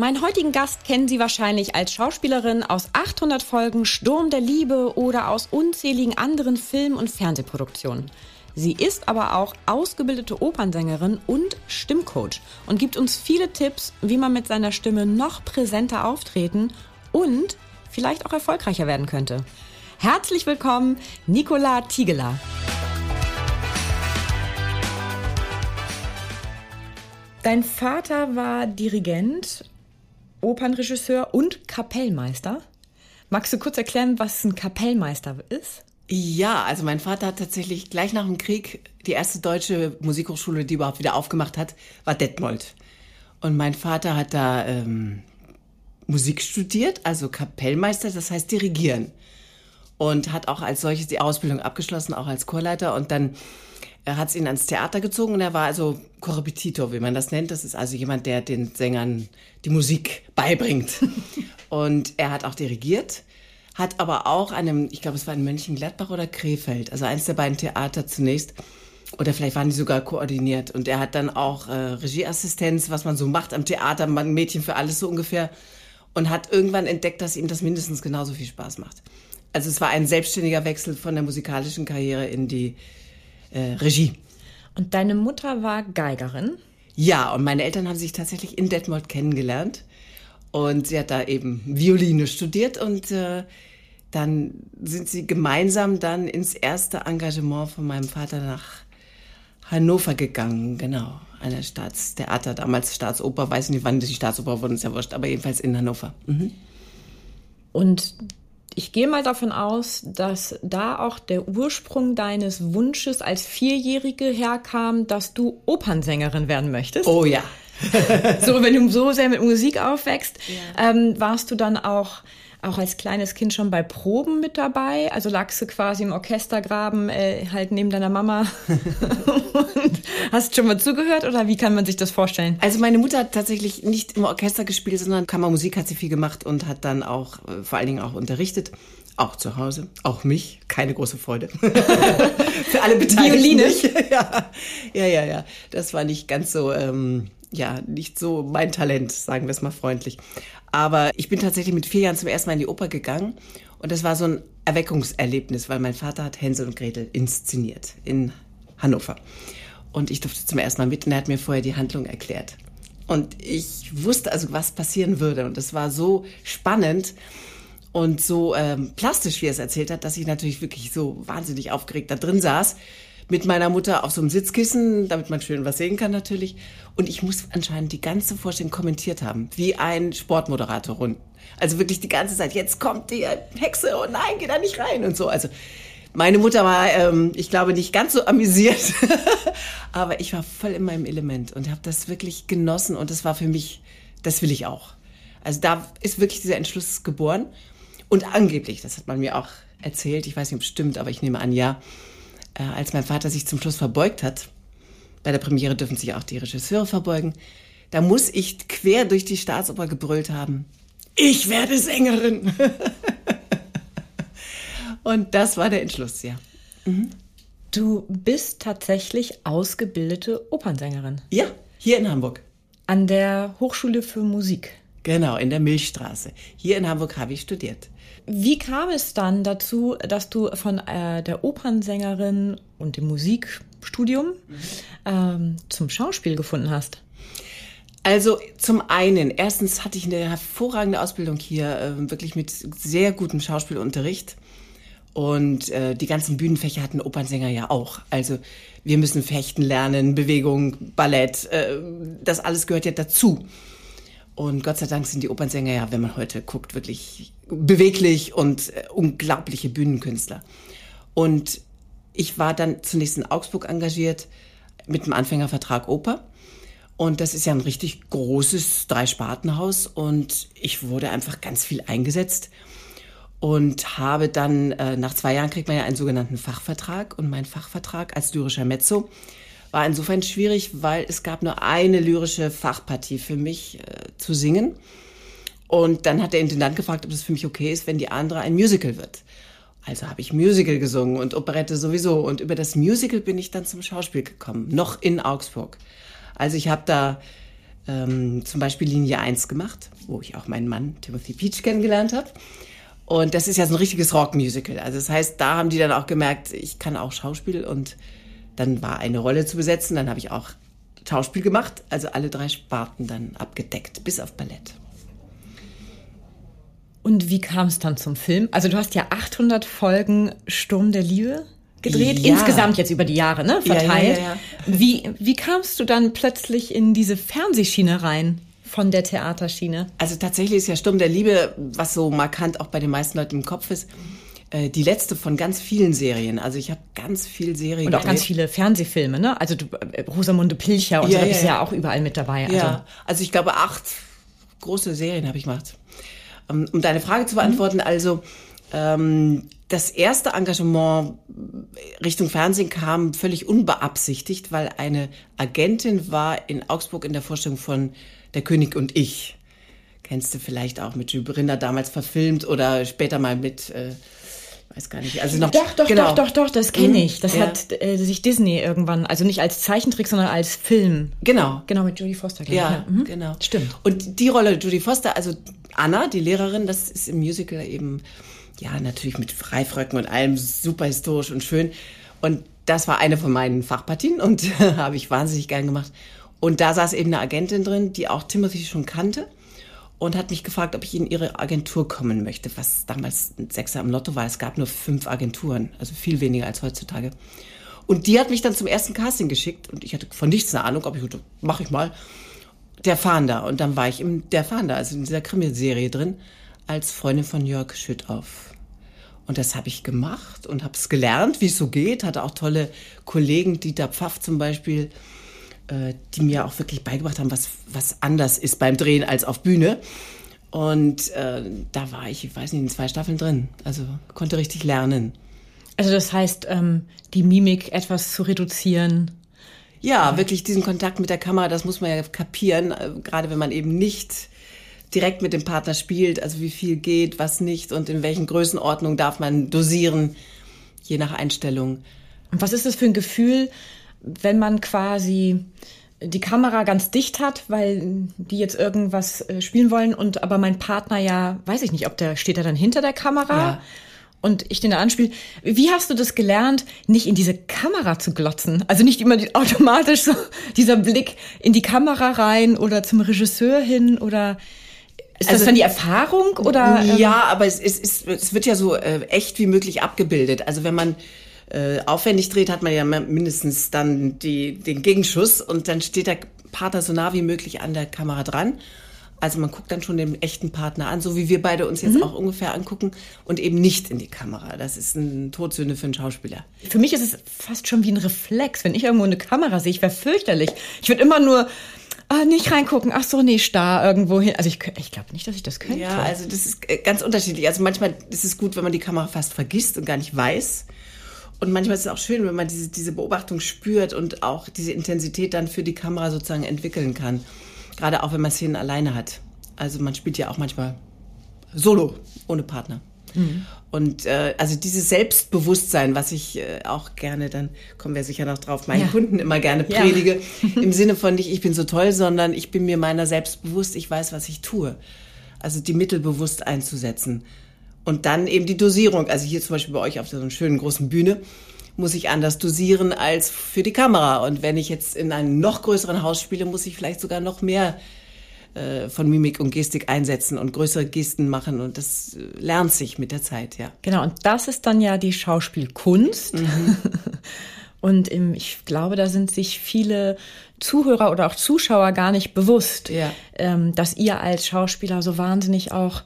Meinen heutigen Gast kennen Sie wahrscheinlich als Schauspielerin aus 800 Folgen Sturm der Liebe oder aus unzähligen anderen Film- und Fernsehproduktionen. Sie ist aber auch ausgebildete Opernsängerin und Stimmcoach und gibt uns viele Tipps, wie man mit seiner Stimme noch präsenter auftreten und vielleicht auch erfolgreicher werden könnte. Herzlich willkommen, Nicola Tigeler. Dein Vater war Dirigent Opernregisseur und Kapellmeister. Magst du kurz erklären, was ein Kapellmeister ist? Ja, also mein Vater hat tatsächlich gleich nach dem Krieg die erste deutsche Musikhochschule, die überhaupt wieder aufgemacht hat, war Detmold. Und mein Vater hat da ähm, Musik studiert, also Kapellmeister, das heißt dirigieren. Und hat auch als solches die Ausbildung abgeschlossen, auch als Chorleiter. Und dann hat es ihn ans Theater gezogen und er war also Korrepetitor, wie man das nennt. Das ist also jemand, der den Sängern die Musik beibringt. und er hat auch dirigiert, hat aber auch einem, ich glaube, es war in Mönchengladbach oder Krefeld, also eins der beiden Theater zunächst, oder vielleicht waren die sogar koordiniert. Und er hat dann auch äh, Regieassistenz, was man so macht am Theater, man Mädchen für alles so ungefähr. Und hat irgendwann entdeckt, dass ihm das mindestens genauso viel Spaß macht. Also es war ein selbstständiger Wechsel von der musikalischen Karriere in die äh, Regie. Und deine Mutter war Geigerin? Ja, und meine Eltern haben sich tatsächlich in Detmold kennengelernt. Und sie hat da eben Violine studiert und äh, dann sind sie gemeinsam dann ins erste Engagement von meinem Vater nach Hannover gegangen, genau. Eine Staatstheater, damals Staatsoper, weiß nicht, wann die Staatsoper wurden, ist ja wurscht, aber jedenfalls in Hannover. Mhm. Und ich gehe mal davon aus, dass da auch der Ursprung deines Wunsches als Vierjährige herkam, dass du Opernsängerin werden möchtest. Oh ja. so, wenn du so sehr mit Musik aufwächst, ja. ähm, warst du dann auch auch als kleines Kind schon bei Proben mit dabei? Also lagst du quasi im Orchestergraben äh, halt neben deiner Mama und hast schon mal zugehört oder wie kann man sich das vorstellen? Also meine Mutter hat tatsächlich nicht im Orchester gespielt, sondern Kammermusik hat sie viel gemacht und hat dann auch äh, vor allen Dingen auch unterrichtet. Auch zu Hause, auch mich, keine große Freude. Für alle Beteiligten. Violine. ja, ja, ja, ja. Das war nicht ganz so, ähm, ja, nicht so mein Talent, sagen wir es mal freundlich. Aber ich bin tatsächlich mit vier Jahren zum ersten Mal in die Oper gegangen und das war so ein Erweckungserlebnis, weil mein Vater hat Hänsel und Gretel inszeniert in Hannover. Und ich durfte zum ersten Mal mit und er hat mir vorher die Handlung erklärt. Und ich wusste also, was passieren würde. Und es war so spannend und so ähm, plastisch, wie er es erzählt hat, dass ich natürlich wirklich so wahnsinnig aufgeregt da drin saß mit meiner Mutter auf so einem Sitzkissen, damit man schön was sehen kann natürlich. Und ich muss anscheinend die ganze Vorstellung kommentiert haben, wie ein Sportmoderator rund. Also wirklich die ganze Zeit, jetzt kommt die Hexe und nein, geh da nicht rein und so. Also meine Mutter war, ähm, ich glaube, nicht ganz so amüsiert, aber ich war voll in meinem Element und habe das wirklich genossen und das war für mich, das will ich auch. Also da ist wirklich dieser Entschluss geboren und angeblich, das hat man mir auch erzählt, ich weiß nicht, ob es stimmt, aber ich nehme an, ja, äh, als mein Vater sich zum Schluss verbeugt hat, bei der Premiere dürfen sich auch die Regisseure verbeugen, da muss ich quer durch die Staatsoper gebrüllt haben, ich werde Sängerin. Und das war der Entschluss, ja. Mhm. Du bist tatsächlich ausgebildete Opernsängerin. Ja, hier in Hamburg. An der Hochschule für Musik. Genau, in der Milchstraße. Hier in Hamburg habe ich studiert. Wie kam es dann dazu, dass du von äh, der Opernsängerin und dem Musikstudium mhm. ähm, zum Schauspiel gefunden hast? Also zum einen, erstens hatte ich eine hervorragende Ausbildung hier, äh, wirklich mit sehr gutem Schauspielunterricht. Und äh, die ganzen Bühnenfächer hatten Opernsänger ja auch. Also wir müssen fechten lernen, Bewegung, Ballett, äh, das alles gehört ja dazu. Und Gott sei Dank sind die Opernsänger ja, wenn man heute guckt, wirklich beweglich und äh, unglaubliche Bühnenkünstler. Und ich war dann zunächst in Augsburg engagiert mit dem Anfängervertrag Oper. Und das ist ja ein richtig großes Dreispartenhaus. Und ich wurde einfach ganz viel eingesetzt und habe dann, äh, nach zwei Jahren kriegt man ja einen sogenannten Fachvertrag. Und mein Fachvertrag als lyrischer Mezzo war insofern schwierig, weil es gab nur eine lyrische Fachpartie für mich äh, zu singen. Und dann hat der Intendant gefragt, ob es für mich okay ist, wenn die andere ein Musical wird. Also habe ich Musical gesungen und Operette sowieso. Und über das Musical bin ich dann zum Schauspiel gekommen, noch in Augsburg. Also ich habe da ähm, zum Beispiel Linie 1 gemacht, wo ich auch meinen Mann Timothy Peach kennengelernt habe. Und das ist ja so ein richtiges Rockmusical. Also das heißt, da haben die dann auch gemerkt, ich kann auch Schauspiel und dann war eine Rolle zu besetzen. Dann habe ich auch Schauspiel gemacht, also alle drei Sparten dann abgedeckt, bis auf Ballett. Und wie kam es dann zum Film? Also du hast ja 800 Folgen Sturm der Liebe gedreht, Ja. insgesamt jetzt über die Jahre, ne? Verteilt. ja, ja. Wie, wie kamst du dann plötzlich in diese Fernsehschiene rein von der Theaterschiene? Also tatsächlich ist ja Sturm der Liebe, was so markant auch bei den meisten Leuten im Kopf ist, die letzte von ganz vielen Serien. Also ich habe ganz viel Serien Und auch ganz gedreht. viele Fernsehfilme, ne? Also du, äh, Rosamunde Pilcher und Ja, so, da bist ja ja. auch überall mit dabei. Also, Ja, also ich glaube, acht große Serien habe ich gemacht. Ähm, Um deine Frage zu beantworten, also ähm, das erste Engagement Richtung Fernsehen kam völlig unbeabsichtigt, weil eine Agentin war in Augsburg in der Vorstellung von Der König und ich. Kennst du vielleicht auch mit Jules Brinder damals verfilmt oder später mal mit, äh, weiß gar nicht, also noch. Doch, doch, genau. doch, doch, doch, das kenne Mhm, ich. Das ja. hat äh, sich Disney irgendwann, also nicht als Zeichentrick, sondern als Film. Genau. Genau, mit Jodie Foster. ich, Ja, mhm. genau. Stimmt. Und die Rolle Judy Foster, also Anna, die Lehrerin, das ist im Musical eben, ja, natürlich mit Reifröcken und allem super historisch und schön. Und das war eine von meinen Fachpartien und habe ich wahnsinnig gern gemacht. Und da saß eben eine Agentin drin, die auch Timothy schon kannte und hat mich gefragt, ob ich in ihre Agentur kommen möchte, was damals ein Sechser im Lotto war. Es gab nur fünf Agenturen, also viel weniger als heutzutage. Und die hat mich dann zum ersten Casting geschickt und ich hatte von nichts eine Ahnung, ob ich, mach ich mal der Fahnder. Und dann war ich im Der Fahnder, also in dieser Krimiserie drin, als Freundin von Jörg Schüttauf. Und das habe ich gemacht und habe es gelernt, wie es so geht. Hatte auch tolle Kollegen, Dieter Pfaff zum Beispiel, die mir auch wirklich beigebracht haben, was, was anders ist beim Drehen als auf Bühne. Und äh, da war ich, ich weiß nicht, in zwei Staffeln drin. Also konnte richtig lernen. Also das heißt, ähm, die Mimik etwas zu reduzieren. Ja, wirklich diesen Kontakt mit der Kamera, das muss man ja kapieren, äh, gerade wenn man eben nicht direkt mit dem Partner spielt, also wie viel geht, was nicht und in welchen Größenordnungen darf man dosieren, je nach Einstellung. Und was ist das für ein Gefühl, wenn man quasi die Kamera ganz dicht hat, weil die jetzt irgendwas äh, spielen wollen und aber mein Partner ja, weiß ich nicht, ob der steht er dann hinter der Kamera Ja. und ich den da anspiele. Wie hast du das gelernt, nicht in diese Kamera zu glotzen? Also nicht immer automatisch so dieser Blick in die Kamera rein oder zum Regisseur hin oder ist das Also- dann die Erfahrung oder? ähm, ja, aber es, es, es, es wird ja so äh, echt wie möglich abgebildet. Also wenn man äh, aufwendig dreht, hat man ja mindestens dann die, den Gegenschuss und dann steht der Partner so nah wie möglich an der Kamera dran. Also man guckt dann schon den echten Partner an, so wie wir beide uns jetzt auch ungefähr angucken und eben nicht in die Kamera. Das ist eine Todsünde für einen Schauspieler. Für mich ist es fast schon wie ein Reflex. Wenn ich irgendwo eine Kamera sehe, ich wäre fürchterlich. Ich würde immer nur ah, nicht reingucken. Ach so, nee, starr irgendwo hin. Also ich, ich glaube nicht, dass ich das könnte. Ja, also das ist äh, ganz unterschiedlich. Also manchmal ist es gut, wenn man die Kamera fast vergisst und gar nicht weiß. Und manchmal ist es auch schön, wenn man diese, diese Beobachtung spürt und auch diese Intensität dann für die Kamera sozusagen entwickeln kann. Gerade auch, wenn man Szenen alleine hat. Also man spielt ja auch manchmal solo, ohne Partner. Und äh, also dieses Selbstbewusstsein, was ich äh, auch gerne, dann kommen wir sicher noch drauf, meinen Ja. Kunden immer gerne Ja. predige, im Sinne von nicht, ich bin so toll, sondern ich bin mir meiner selbst bewusst, ich weiß, was ich tue. Also die Mittel bewusst einzusetzen. Und dann eben die Dosierung. Also hier zum Beispiel bei euch auf so einer schönen großen Bühne muss ich anders dosieren als für die Kamera. Und wenn ich jetzt in einem noch größeren Haus spiele, muss ich vielleicht sogar noch mehr äh, von Mimik und Gestik einsetzen und größere Gesten machen. Und das äh, lernt sich mit der Zeit, ja. Genau, und das ist dann ja die Schauspielkunst. Mhm. Und im, ich glaube, da sind sich viele Zuhörer oder auch Zuschauer gar nicht bewusst, Ja. ähm, dass ihr als Schauspieler so wahnsinnig auch,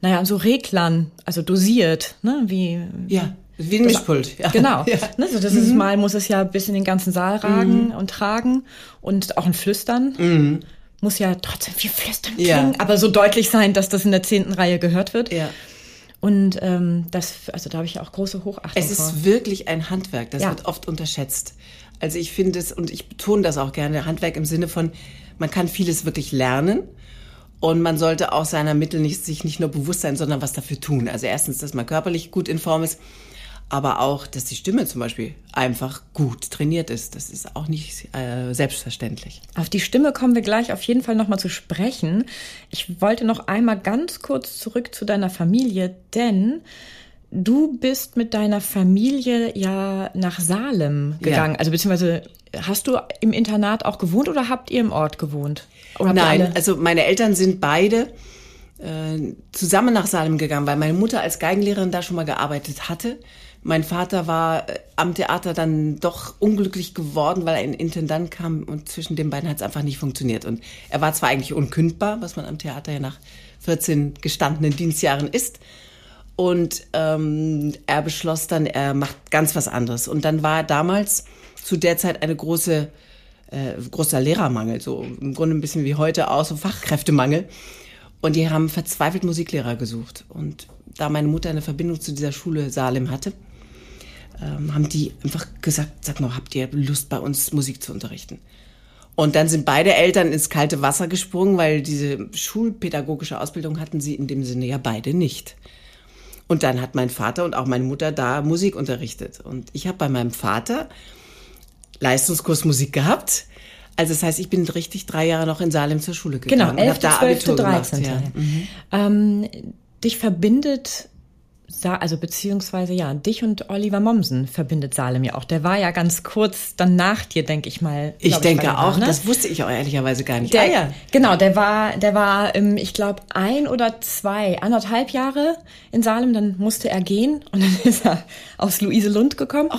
naja, so Reglern, also dosiert, ne? Wie, Ja. Wie ein Mischpult, ja. Genau. Ja. Also das ist mhm. mal, muss es ja bis in den ganzen Saal ragen mhm. und tragen und auch ein Flüstern. Mhm. Muss ja trotzdem viel Flüstern klingen, ja. aber so deutlich sein, dass das in der zehnten Reihe gehört wird. Ja. Und ähm, das, also da habe ich auch große Hochachtung Es ist vor. wirklich ein Handwerk, das ja. wird oft unterschätzt. Also ich finde es, und ich betone das auch gerne, Handwerk im Sinne von, man kann vieles wirklich lernen. Und man sollte auch seiner Mittel nicht, sich nicht nur bewusst sein, sondern was dafür tun. Also erstens, dass man körperlich gut in Form ist aber auch, dass die Stimme zum Beispiel einfach gut trainiert ist. Das ist auch nicht äh, selbstverständlich. Auf die Stimme kommen wir gleich auf jeden Fall nochmal zu sprechen. Ich wollte noch einmal ganz kurz zurück zu deiner Familie, denn du bist mit deiner Familie ja nach Salem gegangen. Ja. Also beziehungsweise hast du im Internat auch gewohnt oder habt ihr im Ort gewohnt? Nein, also meine Eltern sind beide äh, zusammen nach Salem gegangen, weil meine Mutter als Geigenlehrerin da schon mal gearbeitet hatte mein Vater war äh, am Theater dann doch unglücklich geworden, weil ein Intendant kam und zwischen den beiden hat es einfach nicht funktioniert. Und er war zwar eigentlich unkündbar, was man am Theater ja nach 14 gestandenen Dienstjahren ist. Und ähm, er beschloss dann, er macht ganz was anderes. Und dann war damals zu der Zeit eine große, äh, großer Lehrermangel, so im Grunde ein bisschen wie heute auch, so Fachkräftemangel. Und die haben verzweifelt Musiklehrer gesucht. Und da meine Mutter eine Verbindung zu dieser Schule Salem hatte, ähm, haben die einfach gesagt, sag mal, habt ihr Lust bei uns Musik zu unterrichten? Und dann sind beide Eltern ins kalte Wasser gesprungen, weil diese schulpädagogische Ausbildung hatten sie in dem Sinne ja beide nicht. Und dann hat mein Vater und auch meine Mutter da Musik unterrichtet. Und ich habe bei meinem Vater Leistungskurs Musik gehabt. Also das heißt, ich bin richtig drei Jahre noch in Salem zur Schule gegangen. Genau, 11., da 12., 13. Gemacht, ja. mhm. ähm, dich verbindet also beziehungsweise ja, dich und Oliver Mommsen verbindet Salem ja auch. Der war ja ganz kurz dann nach dir, denke ich mal. Ich denke ich, auch, ne? das wusste ich auch ehrlicherweise gar nicht. Der, ah, ja. Genau, der war, der war, ähm, ich glaube, ein oder zwei, anderthalb Jahre in Salem, dann musste er gehen und dann ist er aus Luise Lund gekommen. Oh,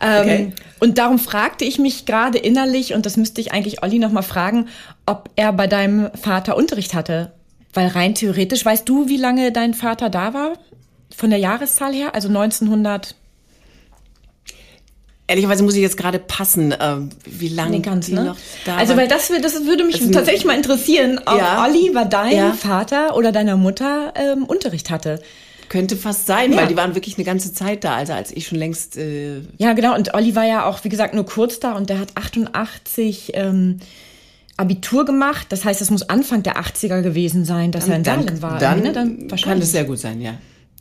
okay. Ähm, und darum fragte ich mich gerade innerlich, und das müsste ich eigentlich Olli nochmal fragen, ob er bei deinem Vater Unterricht hatte. Weil rein theoretisch, weißt du, wie lange dein Vater da war? Von der Jahreszahl her, also 1900. Ehrlicherweise muss ich jetzt gerade passen, äh, wie lange ganz, die ne? noch da Also weil das, das würde mich also, tatsächlich mal interessieren, ob ja, Oliver dein ja. Vater oder deiner Mutter ähm, Unterricht hatte. Könnte fast sein, ja. weil die waren wirklich eine ganze Zeit da, also als ich schon längst. Äh ja, genau. Und Olli war ja auch, wie gesagt, nur kurz da und der hat 88 ähm, Abitur gemacht. Das heißt, es muss Anfang der 80er gewesen sein, dass dann, er in Salem war. Dann, ne? dann kann es sehr gut sein, ja.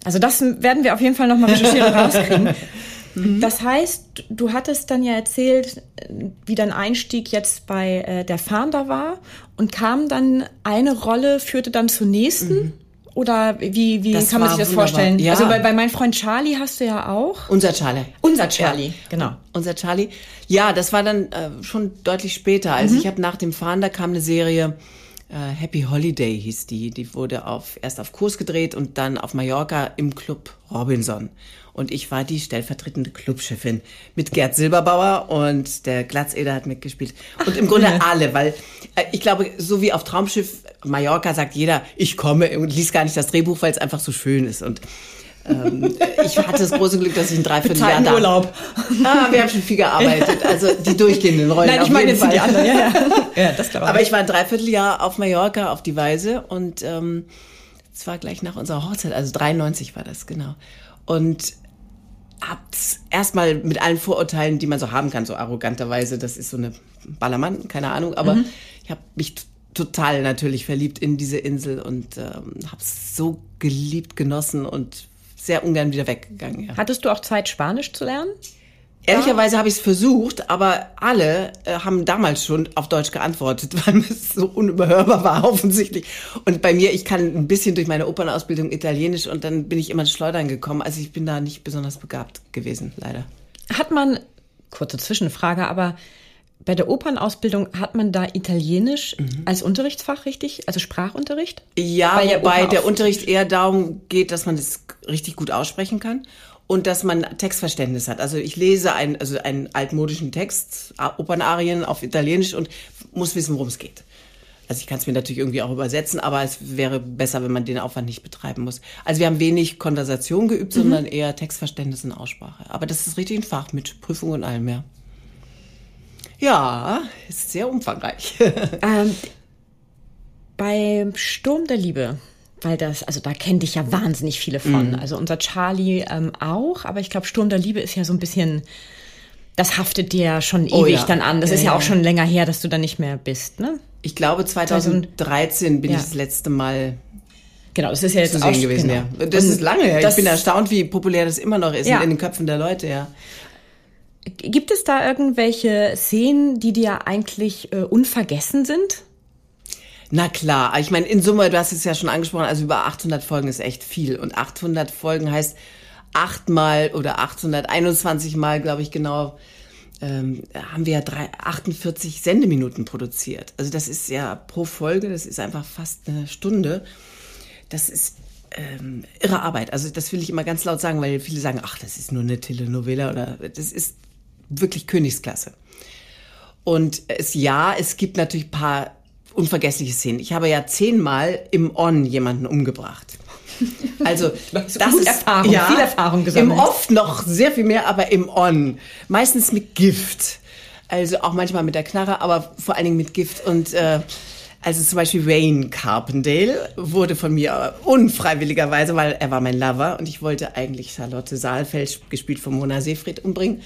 Also das werden wir auf jeden Fall nochmal recherchieren und rauskriegen. Mhm. Das heißt, du hattest dann ja erzählt, wie dein Einstieg jetzt bei äh, der Fahnder war und kam dann eine Rolle, führte dann zur nächsten. Mhm. Oder wie, wie kann man sich das wunderbar. vorstellen? Ja. Also bei, bei meinem Freund Charlie hast du ja auch. Unser Charlie. Unser Charlie, ja. genau. Unser Charlie. Ja, das war dann äh, schon deutlich später. Also mhm. ich habe nach dem Fahnder kam eine Serie, äh, Happy Holiday hieß die. Die wurde auf, erst auf Kurs gedreht und dann auf Mallorca im Club Robinson. Und ich war die stellvertretende Clubchefin mit Gerd Silberbauer und der Glatzeder hat mitgespielt. Und Ach, im Grunde ja. alle, weil äh, ich glaube, so wie auf Traumschiff Mallorca sagt jeder, ich komme und liest gar nicht das Drehbuch, weil es einfach so schön ist. Und ähm, ich hatte das große Glück, dass ich ein Dreivierteljahr da... Urlaub. Ah, wir haben schon viel gearbeitet. Also die durchgehenden Rollen Nein, ich meine jetzt Fall. die anderen. Ja, ja. ja das glaube ich. Aber ich war ein Dreivierteljahr auf Mallorca auf die Weise und ähm, es war gleich nach unserer Hochzeit, also 93 war das, genau. Und hab's erstmal mit allen Vorurteilen, die man so haben kann, so arroganterweise, das ist so eine Ballermann, keine Ahnung, aber mhm. ich habe mich total natürlich verliebt in diese Insel und ähm, habe so geliebt, genossen und sehr ungern wieder weggegangen. Ja. Hattest du auch Zeit, Spanisch zu lernen? Ehrlicherweise habe ich es versucht, aber alle äh, haben damals schon auf Deutsch geantwortet, weil es so unüberhörbar war offensichtlich. Und bei mir, ich kann ein bisschen durch meine Opernausbildung Italienisch und dann bin ich immer ins Schleudern gekommen. Also ich bin da nicht besonders begabt gewesen, leider. Hat man, kurze Zwischenfrage, aber bei der Opernausbildung hat man da Italienisch mhm. als Unterrichtsfach richtig, also Sprachunterricht? Ja, Weil wobei der Unterricht eher darum geht, dass man das richtig gut aussprechen kann und dass man Textverständnis hat. Also ich lese einen, also einen altmodischen Text, Opernarien auf Italienisch und muss wissen, worum es geht. Also ich kann es mir natürlich irgendwie auch übersetzen, aber es wäre besser, wenn man den Aufwand nicht betreiben muss. Also wir haben wenig Konversation geübt, mhm. sondern eher Textverständnis und Aussprache. Aber das ist richtig ein Fach mit Prüfung und allem mehr. Ja, ist sehr umfangreich. ähm, beim Sturm der Liebe, weil das, also da kenne ich ja wahnsinnig viele von. Mhm. Also unser Charlie ähm, auch, aber ich glaube, Sturm der Liebe ist ja so ein bisschen das haftet dir schon oh, ewig ja. dann an. Das ja, ist ja, ja, auch schon länger her, dass du da nicht mehr bist, ne? Ich glaube, 2013 bin ich das letzte Mal Genau, das ist ja jetzt zu sehen gewesen, genau. ja. Das Und ist lange her. Ich bin erstaunt, wie populär das immer noch ist in den Köpfen der Leute, ja. Gibt es da irgendwelche Szenen, die dir eigentlich äh, unvergessen sind? Na klar, ich meine, in Summe, du hast es ja schon angesprochen, also über 800 Folgen ist echt viel. Und 800 Folgen heißt, achtmal oder 821 Mal, glaube ich genau, ähm, haben wir ja drei, 48 Sendeminuten produziert. Also das ist ja pro Folge, das ist einfach fast eine Stunde. Das ist ähm, irre Arbeit. Also das will ich immer ganz laut sagen, weil viele sagen, ach, das ist nur eine Telenovela oder das ist wirklich Königsklasse. Und es ja, es gibt natürlich paar unvergessliche Szenen. Ich habe ja zehnmal im On jemanden umgebracht. Also das ist Erfahrung, ja, viel Erfahrung gesammelt. Im Off noch sehr viel mehr, aber im On meistens mit Gift. Also auch manchmal mit der Knarre, aber vor allen Dingen mit Gift und äh, also zum Beispiel Wayne Carpendale wurde von mir unfreiwilligerweise, weil er war mein Lover und ich wollte eigentlich Charlotte Saalfeld, gespielt von Mona Seefried, umbringen.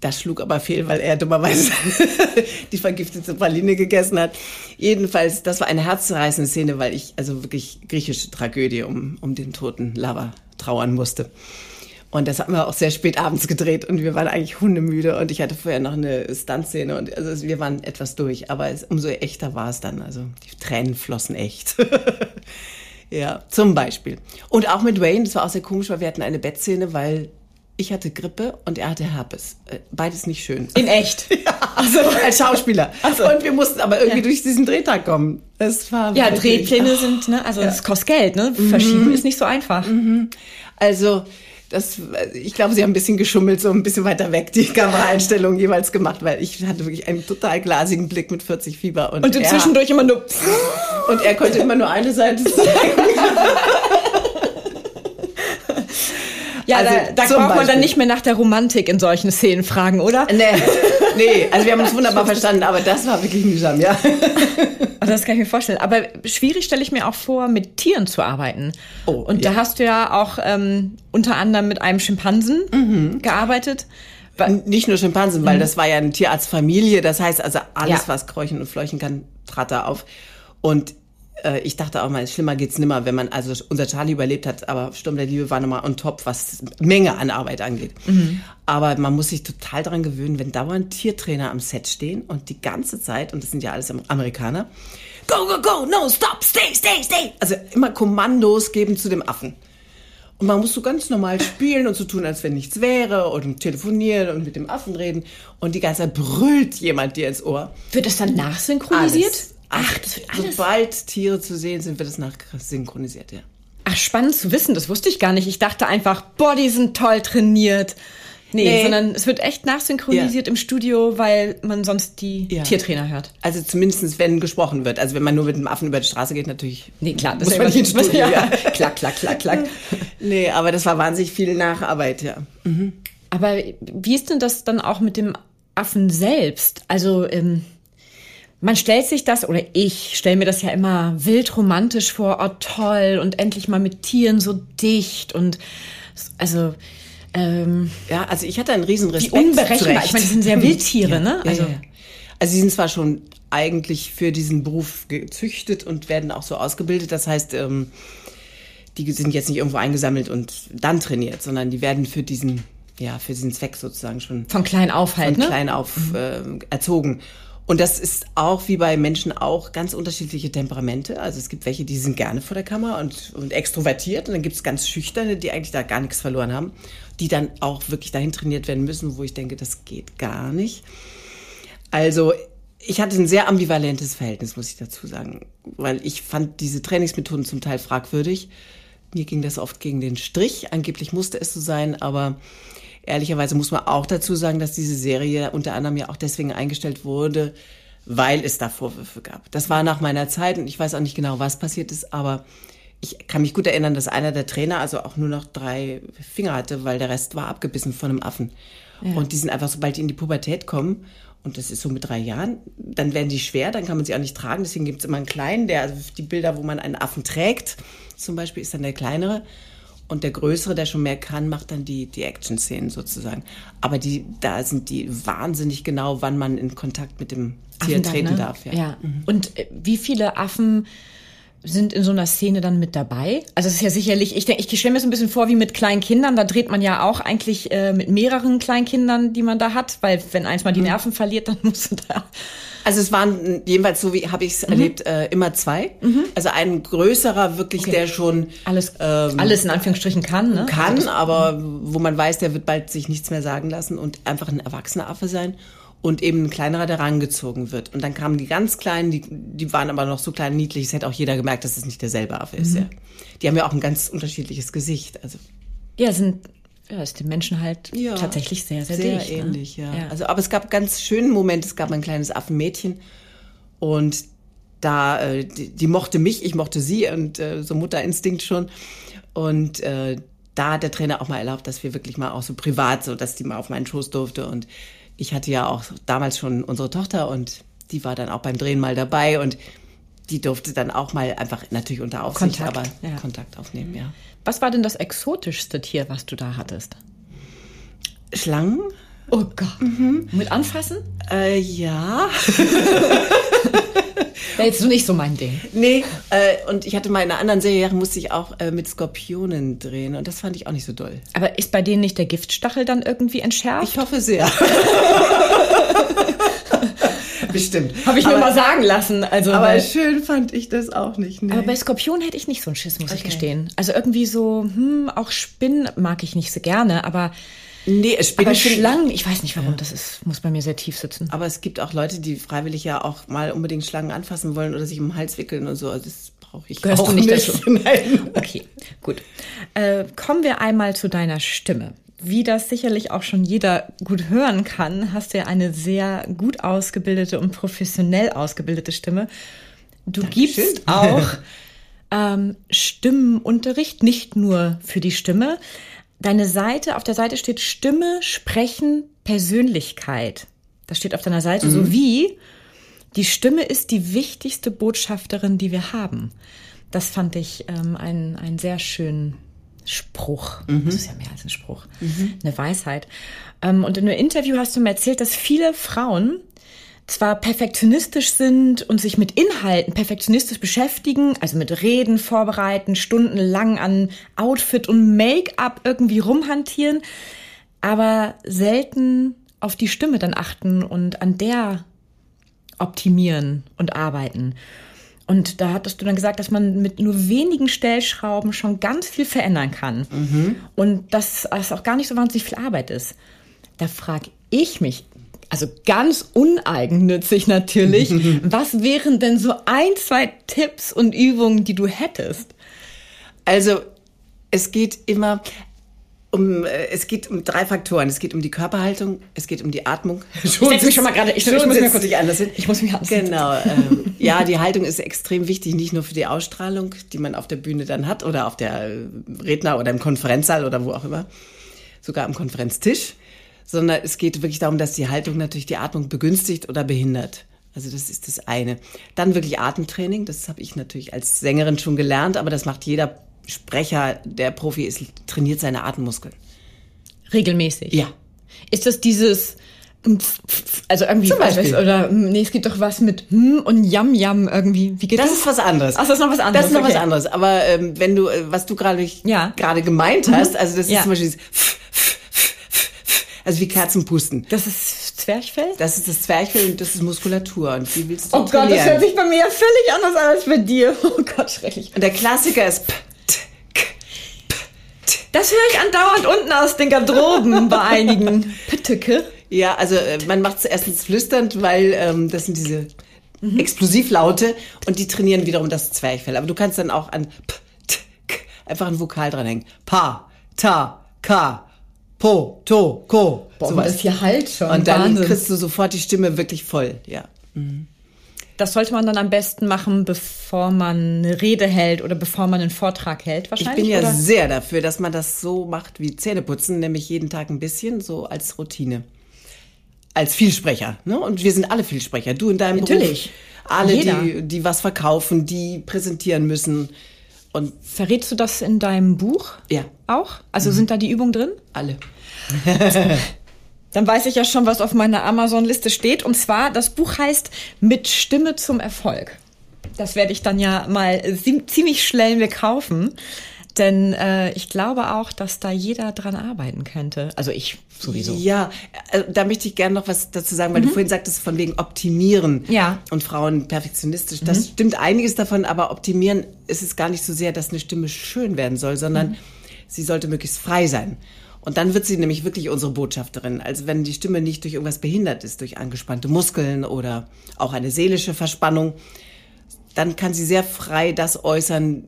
Das schlug aber fehl, weil er dummerweise die vergiftete Praline gegessen hat. Jedenfalls, das war eine herzzerreißende Szene, weil ich also wirklich griechische Tragödie um, um den toten Lover trauern musste. Und das haben wir auch sehr spät abends gedreht und wir waren eigentlich hundemüde und ich hatte vorher noch eine Stuntszene und also wir waren etwas durch, aber es, umso echter war es dann. Also die Tränen flossen echt. ja, zum Beispiel. Und auch mit Wayne, das war auch sehr komisch, weil wir hatten eine Bettszene, weil ich hatte Grippe und er hatte Herpes. Äh, beides nicht schön. In echt? ja, also als Schauspieler. Also. Und wir mussten aber irgendwie ja. durch diesen Drehtag kommen. Es war ja, Drehpläne ach. sind, ne, also es ja. kostet Geld, ne? Verschieben mhm. ist nicht so einfach. Mhm. Also das, ich glaube, sie haben ein bisschen geschummelt, so ein bisschen weiter weg die Kameraeinstellungen jeweils gemacht, weil ich hatte wirklich einen total glasigen Blick mit 40 Fieber. Und, und du zwischendurch immer nur... Und er konnte immer nur eine Seite zeigen. Ja, also, da, da braucht man dann nicht mehr nach der Romantik in solchen Szenen fragen, oder? Nee, nee, also wir haben uns wunderbar verstanden, aber das war wirklich mühsam, ja. Das kann ich mir vorstellen. Aber schwierig stelle ich mir auch vor, mit Tieren zu arbeiten. Oh, Und ja. da hast du ja auch ähm, unter anderem mit einem Schimpansen mhm. gearbeitet. Nicht nur Schimpansen, weil mhm. das war ja eine Tierarztfamilie. Das heißt also, alles, ja. was kräuchen und fleuchen kann, trat da auf. Und äh, ich dachte auch mal, schlimmer geht's nimmer, wenn man, also unser Charlie überlebt hat, aber Sturm der Liebe war nochmal on top, was Menge an Arbeit angeht. Mhm. Aber man muss sich total daran gewöhnen, wenn dauernd Tiertrainer am Set stehen und die ganze Zeit, und das sind ja alles Amerikaner, go, go, go, no, stop, stay, stay, stay. Also immer Kommandos geben zu dem Affen. Und man muss so ganz normal spielen und so tun, als wenn nichts wäre und telefonieren und mit dem Affen reden. Und die ganze Zeit brüllt jemand dir ins Ohr. Wird das dann nachsynchronisiert? Alles. Ach, das wird alles. Sobald Tiere zu sehen sind, wird es nachsynchronisiert, ja. Ach, spannend zu wissen, das wusste ich gar nicht. Ich dachte einfach, boah, die sind toll trainiert. Nee, nee. sondern es wird echt nachsynchronisiert ja. im Studio, weil man sonst die ja. Tiertrainer hört. Also zumindest, wenn gesprochen wird. Also wenn man nur mit dem Affen über die Straße geht, natürlich. Nee, klar, das muss man nicht ins Studio. Ja. ja. klack, klack, klack, klack. nee, aber das war wahnsinnig viel Nacharbeit, ja. Mhm. Aber wie ist denn das dann auch mit dem Affen selbst? Also, ähm, man stellt sich das, oder ich stelle mir das ja immer wild romantisch vor, oh toll, und endlich mal mit Tieren so dicht und also ähm, ja, also ich hatte einen riesen Respekt. Die unberechenbar, ich meine, die sind sehr Wildtiere, ja, ne? Also, ja, ja. also sie sind zwar schon eigentlich für diesen Beruf gezüchtet und werden auch so ausgebildet, das heißt, ähm, die sind jetzt nicht irgendwo eingesammelt und dann trainiert, sondern die werden für diesen ja, für diesen Zweck sozusagen schon von klein auf halt, von ne? klein auf mhm. äh, erzogen. Und das ist auch wie bei Menschen auch ganz unterschiedliche Temperamente. Also es gibt welche, die sind gerne vor der Kamera und, und extrovertiert. Und dann gibt es ganz schüchterne, die eigentlich da gar nichts verloren haben, die dann auch wirklich dahin trainiert werden müssen, wo ich denke, das geht gar nicht. Also ich hatte ein sehr ambivalentes Verhältnis, muss ich dazu sagen, weil ich fand diese Trainingsmethoden zum Teil fragwürdig. Mir ging das oft gegen den Strich. Angeblich musste es so sein, aber Ehrlicherweise muss man auch dazu sagen, dass diese Serie unter anderem ja auch deswegen eingestellt wurde, weil es da Vorwürfe gab. Das war nach meiner Zeit und ich weiß auch nicht genau, was passiert ist, aber ich kann mich gut erinnern, dass einer der Trainer also auch nur noch drei Finger hatte, weil der Rest war abgebissen von einem Affen. Ja. Und die sind einfach, sobald die in die Pubertät kommen, und das ist so mit drei Jahren, dann werden die schwer, dann kann man sie auch nicht tragen. Deswegen gibt es immer einen kleinen, der, also die Bilder, wo man einen Affen trägt, zum Beispiel, ist dann der kleinere. Und der Größere, der schon mehr kann, macht dann die, die Action-Szenen sozusagen. Aber die, da sind die wahnsinnig genau, wann man in Kontakt mit dem Tier Affen treten ne? darf. Ja. ja. Mhm. Und äh, wie viele Affen sind in so einer Szene dann mit dabei? Also es ist ja sicherlich, ich denke, ich stelle mir so ein bisschen vor wie mit kleinen Kindern. Da dreht man ja auch eigentlich äh, mit mehreren Kleinkindern, die man da hat, weil wenn eins mal die mhm. Nerven mhm. verliert, dann muss da also es waren jedenfalls so wie habe ich es mhm. erlebt äh, immer zwei. Mhm. Also ein größerer wirklich, okay. der schon alles ähm, alles in Anführungsstrichen kann, ne? kann, also aber wo man weiß, der wird bald sich nichts mehr sagen lassen und einfach ein erwachsener Affe sein und eben ein kleinerer, der rangezogen wird. Und dann kamen die ganz kleinen, die, die waren aber noch so klein niedlich, es hätte auch jeder gemerkt, dass es nicht derselbe Affe ist. Mhm. Ja. Die haben ja auch ein ganz unterschiedliches Gesicht. Also ja, sind ja, ist dem Menschen halt ja, tatsächlich sehr, sehr, sehr dicht, ne? ähnlich, ne? ja. ja. Also, aber es gab ganz schönen Moment. Es gab ein kleines Affenmädchen und da äh, die, die mochte mich, ich mochte sie und äh, so Mutterinstinkt schon und äh, da hat der Trainer auch mal erlaubt, dass wir wirklich mal auch so privat, so dass die mal auf meinen Schoß durfte und ich hatte ja auch damals schon unsere Tochter und die war dann auch beim Drehen mal dabei und die durfte dann auch mal einfach natürlich unter Aufsicht, Kontakt, aber ja. Kontakt aufnehmen, ja. Was war denn das exotischste Tier, was du da hattest? Schlangen. Oh Gott. Mhm. Mit anfassen? Äh, ja. Wäre jetzt nicht so mein Ding. Nee, äh, und ich hatte mal in einer anderen Serie, musste ich auch äh, mit Skorpionen drehen und das fand ich auch nicht so doll. Aber ist bei denen nicht der Giftstachel dann irgendwie entschärft? Ich hoffe sehr. Bestimmt. Habe ich aber, mir mal sagen lassen. Also, aber weil, schön fand ich das auch nicht. Nee. Aber bei Skorpion hätte ich nicht so einen Schiss, muss okay. ich gestehen. Also irgendwie so, hm, auch Spinnen mag ich nicht so gerne, aber Nee, Spinnen. Aber Schlangen, ich weiß nicht warum, ja. das ist, muss bei mir sehr tief sitzen. Aber es gibt auch Leute, die freiwillig ja auch mal unbedingt Schlangen anfassen wollen oder sich um den Hals wickeln und so. Also das brauche ich Gehörst auch du nicht, nicht. dazu. Nein. Okay, gut. Äh, kommen wir einmal zu deiner Stimme wie das sicherlich auch schon jeder gut hören kann, hast du ja eine sehr gut ausgebildete und professionell ausgebildete Stimme. Du Dankeschön. gibst auch ähm, Stimmenunterricht, nicht nur für die Stimme. Deine Seite, auf der Seite steht Stimme, Sprechen, Persönlichkeit. Das steht auf deiner Seite mhm. sowie die Stimme ist die wichtigste Botschafterin, die wir haben. Das fand ich ähm, einen, einen sehr schönen Spruch. Mhm. Das ist ja mehr als ein Spruch. Mhm. Eine Weisheit. Ähm, und in einem Interview hast du mir erzählt, dass viele Frauen zwar perfektionistisch sind und sich mit Inhalten perfektionistisch beschäftigen, also mit Reden vorbereiten, stundenlang an Outfit und Make-up irgendwie rumhantieren, aber selten auf die Stimme dann achten und an der optimieren und arbeiten. Und da hattest du dann gesagt, dass man mit nur wenigen Stellschrauben schon ganz viel verändern kann. Mhm. Und dass es auch gar nicht so wahnsinnig viel Arbeit ist. Da frage ich mich, also ganz uneigennützig natürlich, was wären denn so ein, zwei Tipps und Übungen, die du hättest? Also es geht immer, um, äh, es geht um drei Faktoren. Es geht um die Körperhaltung, es geht um die Atmung. Ich setze mich schon mal gerade, ich, ich muss mir kurz nicht anders hin. Ich muss mich anders Genau. Ähm, ja, die Haltung ist extrem wichtig, nicht nur für die Ausstrahlung, die man auf der Bühne dann hat oder auf der äh, Redner oder im Konferenzsaal oder wo auch immer, sogar am Konferenztisch, sondern es geht wirklich darum, dass die Haltung natürlich die Atmung begünstigt oder behindert. Also das ist das eine. Dann wirklich Atemtraining, das habe ich natürlich als Sängerin schon gelernt, aber das macht jeder Sprecher, der Profi ist, trainiert seine Atemmuskeln. Regelmäßig? Ja. Ist das dieses, also irgendwie, Zum Beispiel. Weiß, oder, nee, es gibt doch was mit hm und Yam Yam irgendwie. Wie geht das? Das ist was anderes. Ach, das ist noch was anderes. Das ist noch okay. was anderes. Aber ähm, wenn du, äh, was du gerade ja. gerade gemeint hast, mhm. also das ist ja. zum Beispiel dieses also wie Kerzenpusten. Das ist Zwerchfell? Das ist das Zwerchfell und das ist Muskulatur. Und wie willst du Oh Gott, das hört sich bei mir ja völlig anders an als bei dir. Oh Gott, schrecklich. Und der Klassiker ist P das höre ich andauernd unten aus den Garderoben bei einigen. Pitteke. Ja, also äh, man macht es erstens flüsternd, weil ähm, das sind diese mhm. Explosivlaute und die trainieren wiederum das Zwerchfell. Aber du kannst dann auch an P, T, K einfach ein Vokal dranhängen. Pa, Ta, Ka, Po, To, Ko. Boah, so das ist hier halt schon. Und dann Wahnsinn. kriegst du sofort die Stimme wirklich voll, ja. Mhm. Das sollte man dann am besten machen, bevor man eine Rede hält oder bevor man einen Vortrag hält, wahrscheinlich. Ich bin ja oder? sehr dafür, dass man das so macht wie Zähneputzen, nämlich jeden Tag ein bisschen, so als Routine. Als Vielsprecher. Ne? Und wir sind alle Vielsprecher. Du in deinem Natürlich. Beruf. Alle, Jeder. die, die was verkaufen, die präsentieren müssen. Und Verrätst du das in deinem Buch? Ja. Auch? Also sind da die Übungen drin? alle. Dann weiß ich ja schon, was auf meiner Amazon-Liste steht. Und zwar, das Buch heißt Mit Stimme zum Erfolg. Das werde ich dann ja mal zie- ziemlich schnell mir kaufen. Denn äh, ich glaube auch, dass da jeder dran arbeiten könnte. Also ich sowieso. Ja, äh, da möchte ich gerne noch was dazu sagen, weil du vorhin sagtest, von wegen optimieren. Ja. Und Frauen perfektionistisch. Das stimmt einiges davon, aber optimieren ist es gar nicht so sehr, dass eine Stimme schön werden soll, sondern sie sollte möglichst frei sein. Und dann wird sie nämlich wirklich unsere Botschafterin. Also wenn die Stimme nicht durch irgendwas behindert ist, durch angespannte Muskeln oder auch eine seelische Verspannung, dann kann sie sehr frei das äußern,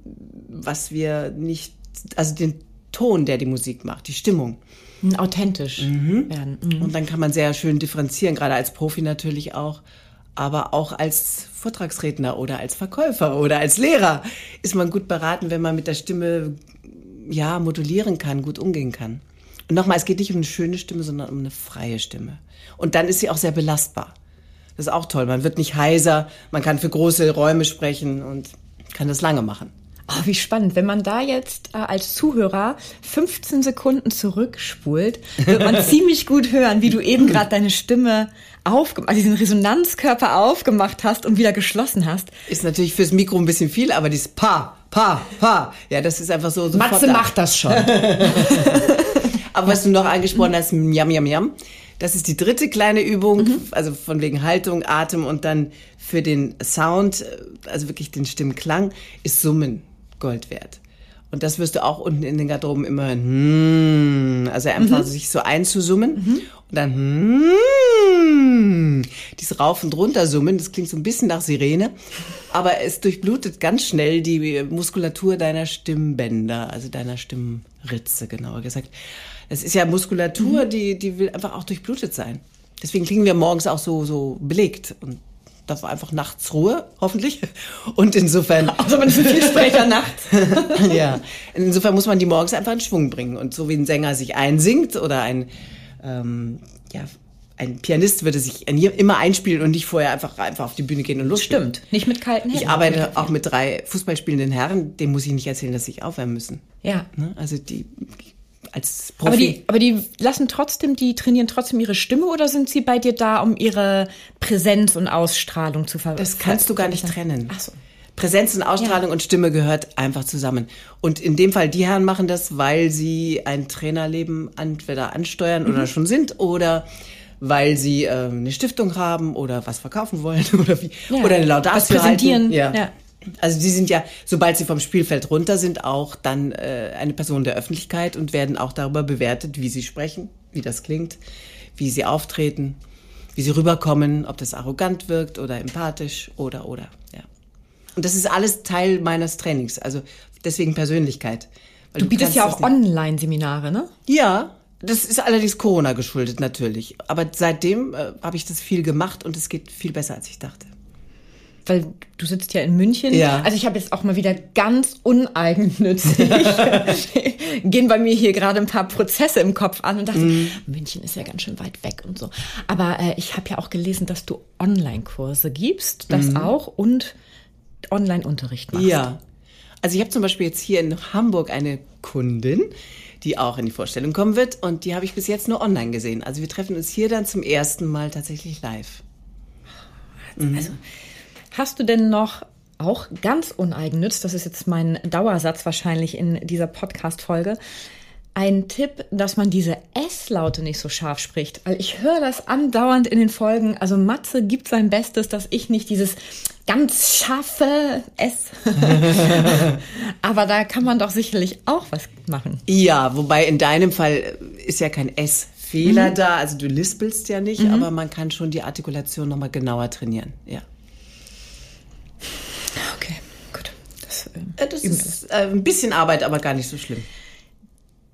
was wir nicht, also den Ton, der die Musik macht, die Stimmung. Authentisch werden. Mhm. Und dann kann man sehr schön differenzieren, gerade als Profi natürlich auch, aber auch als Vortragsredner oder als Verkäufer oder als Lehrer ist man gut beraten, wenn man mit der Stimme ja modulieren kann, gut umgehen kann. Und nochmal, es geht nicht um eine schöne Stimme, sondern um eine freie Stimme. Und dann ist sie auch sehr belastbar. Das ist auch toll. Man wird nicht heiser, man kann für große Räume sprechen und kann das lange machen. Oh, wie spannend. Wenn man da jetzt äh, als Zuhörer 15 Sekunden zurückspult, wird man ziemlich gut hören, wie du eben gerade deine Stimme aufgemacht, also diesen Resonanzkörper aufgemacht hast und wieder geschlossen hast. Ist natürlich fürs Mikro ein bisschen viel, aber dieses Pa, Pa, Pa, ja, das ist einfach so Matze da. macht das schon. Aber was du noch angesprochen hast, Yam Yam Yam, das ist die dritte kleine Übung, also von wegen Haltung, Atem und dann für den Sound, also wirklich den Stimmklang, ist Summen Gold wert. Und das wirst du auch unten in den Garderoben immer hören. Hm, also einfach sich so einzusummen und dann hm, dieses Rauf- und Runtersummen, das klingt so ein bisschen nach Sirene, aber es durchblutet ganz schnell die Muskulatur deiner Stimmbänder, also deiner Stimmritze, genauer gesagt. Das ist ja Muskulatur, die, die will einfach auch durchblutet sein. Deswegen klingen wir morgens auch so, so belegt und das war einfach nachts Ruhe, hoffentlich. Und insofern. Also man ist ein Vielsprecher nachts. ja. Insofern muss man die morgens einfach in Schwung bringen. Und so wie ein Sänger sich einsingt oder ein, ähm, ja, ein Pianist würde sich immer einspielen und nicht vorher einfach, einfach auf die Bühne gehen und los. Stimmt. Nicht mit kalten Händen. Ich arbeite auch mit drei Fußballspielenden Herren, dem muss ich nicht erzählen, dass sie sich aufwärmen müssen. Ja. Ne? Also die als Profi. Aber die, aber die lassen trotzdem, die trainieren trotzdem ihre Stimme oder sind sie bei dir da, um ihre Präsenz und Ausstrahlung zu ver Das kannst du gar nicht trennen. Ach so. Präsenz und Ausstrahlung und Stimme gehört einfach zusammen. Und in dem Fall, die Herren machen das, weil sie ein Trainerleben entweder ansteuern oder schon sind oder weil sie äh, eine Stiftung haben oder was verkaufen wollen oder wie Ja. oder eine Laudatio Was präsentieren. Halten. Ja. Ja. Also die sind ja, sobald sie vom Spielfeld runter sind, auch dann äh, eine Person der Öffentlichkeit und werden auch darüber bewertet, wie sie sprechen, wie das klingt, wie sie auftreten, wie sie rüberkommen, ob das arrogant wirkt oder empathisch oder oder ja. Und das ist alles Teil meines Trainings, also deswegen Persönlichkeit. Weil Du bietest ja auch Online-Seminare, ne? Ja, das ist allerdings Corona geschuldet natürlich. Aber seitdem äh, habe ich das viel gemacht und es geht viel besser, als ich dachte. Weil du sitzt ja in München. Ja. Also ich habe jetzt auch mal wieder ganz uneigennützig gehen bei mir hier gerade ein paar Prozesse im Kopf an und dachte, Mhm. München ist ja ganz schön weit weg und so. Aber äh, ich habe ja auch gelesen, dass du Online-Kurse gibst, das auch und Online-Unterricht machst. Ja. Also ich habe zum Beispiel jetzt hier in Hamburg eine Kundin, die auch in die Vorstellung kommen wird und die habe ich bis jetzt nur online gesehen. Also wir treffen uns hier dann zum ersten Mal tatsächlich live. Also, hast du denn noch auch ganz uneigennütz, das ist jetzt mein Dauersatz wahrscheinlich in dieser Podcast-Folge, ein Tipp, dass man diese S-Laute nicht so scharf spricht. Weil ich höre das andauernd in den Folgen. Also Matze gibt sein Bestes, dass ich nicht dieses ganz scharfe S. Aber da kann man doch sicherlich auch was machen. Ja, wobei in deinem Fall ist ja kein S-Fehler da, also du lispelst ja nicht, aber man kann schon die Artikulation nochmal genauer trainieren. Ja. Okay, gut. Das, ähm, Äh, Das ist äh, ein bisschen Arbeit, aber gar nicht so schlimm.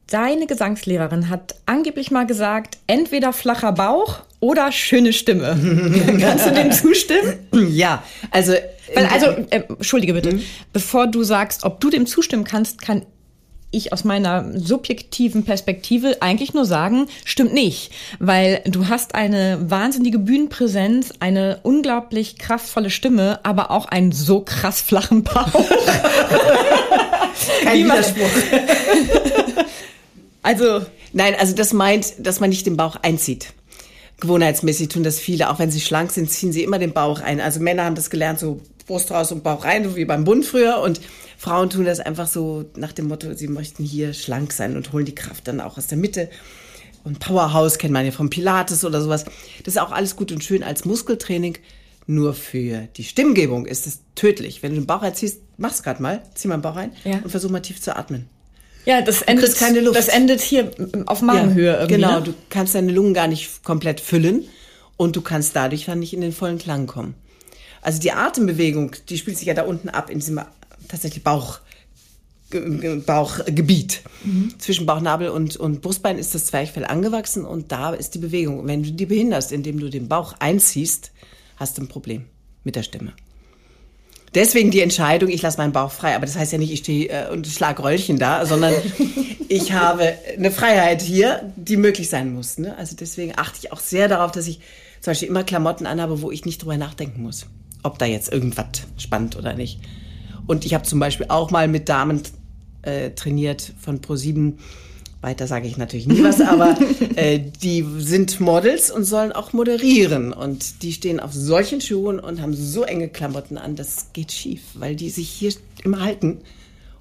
deine Gesangslehrerin hat angeblich mal gesagt, entweder flacher Bauch oder schöne Stimme. Kannst du dem zustimmen? Ja, also. Weil, also, äh, entschuldige bitte, mhm. bevor du sagst, ob du dem zustimmen kannst, kann ich aus meiner subjektiven Perspektive eigentlich nur sagen, stimmt nicht, weil du hast eine wahnsinnige Bühnenpräsenz, eine unglaublich kraftvolle Stimme, aber auch einen so krass flachen Bauch. Kein Widerspruch. also nein, also das meint, dass man nicht den Bauch einzieht. Gewohnheitsmäßig tun das viele, auch wenn sie schlank sind, ziehen sie immer den Bauch ein. Also Männer haben das gelernt, so Brust raus und Bauch rein, so wie beim Bund früher und Frauen tun das einfach so nach dem Motto, sie möchten hier schlank sein und holen die Kraft dann auch aus der Mitte. Und Powerhouse kennt man ja vom Pilates oder sowas. Das ist auch alles gut und schön als Muskeltraining. Nur für die Stimmgebung ist es tödlich. Wenn du den Bauch erziehst, mach's gerade mal, zieh mal den Bauch rein ja. und versuch mal tief zu atmen. Ja, das endet, keine Luft. das endet hier auf Magenhöhe ja, irgendwie. Genau, ne? du kannst deine Lungen gar nicht komplett füllen und du kannst dadurch dann nicht in den vollen Klang kommen. Also die Atembewegung, die spielt sich ja da unten ab in diesem tatsächlich Bauch, Bauchgebiet. Mhm. Zwischen Bauchnabel und, und Brustbein ist das Zwerchfell angewachsen und da ist die Bewegung. Wenn du die behinderst, indem du den Bauch einziehst, hast du ein Problem mit der Stimme. Deswegen die Entscheidung, ich lasse meinen Bauch frei. Aber das heißt ja nicht, ich stehe äh, und schlag Röllchen da, sondern ich habe eine Freiheit hier, die möglich sein muss. Ne? Also deswegen achte ich auch sehr darauf, dass ich zum Beispiel immer Klamotten anhabe, wo ich nicht drüber nachdenken muss, ob da jetzt irgendwas spannt oder nicht. Und ich habe zum Beispiel auch mal mit Damen äh, trainiert von Pro7. Weiter sage ich natürlich nie was, aber äh, die sind Models und sollen auch moderieren. Und die stehen auf solchen Schuhen und haben so enge Klamotten an, das geht schief, weil die sich hier immer halten.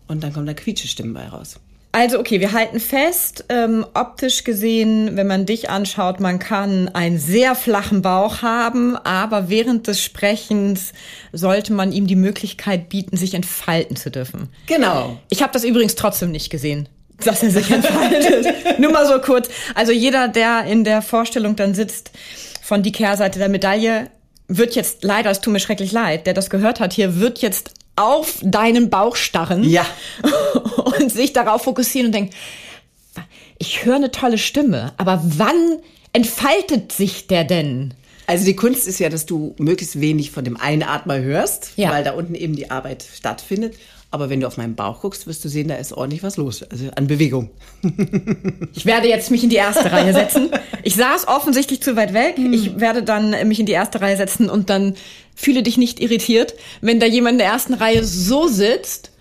Und dann kommen da Quietschestimmen bei raus. Also okay, wir halten fest, ähm, optisch gesehen, wenn man dich anschaut, man kann einen sehr flachen Bauch haben, aber während des Sprechens sollte man ihm die Möglichkeit bieten, sich entfalten zu dürfen. Genau. Ich habe das übrigens trotzdem nicht gesehen dass er sich entfaltet. Nur mal so kurz. Also jeder, der in der Vorstellung dann sitzt von die Kehrseite der Medaille, wird jetzt leider, es tut mir schrecklich leid, der das gehört hat, hier wird jetzt auf deinen Bauch starren ja. und sich darauf fokussieren und denken, ich höre eine tolle Stimme, aber wann entfaltet sich der denn? Also die Kunst ist ja, dass du möglichst wenig von dem Einatmer hörst, ja. weil da unten eben die Arbeit stattfindet. Aber wenn du auf meinen Bauch guckst, wirst du sehen, da ist ordentlich was los, also an Bewegung. Ich werde jetzt mich in die erste Reihe setzen. Ich saß offensichtlich zu weit weg. Hm. Ich werde dann mich in die erste Reihe setzen und dann fühle dich nicht irritiert, wenn da jemand in der ersten Reihe so sitzt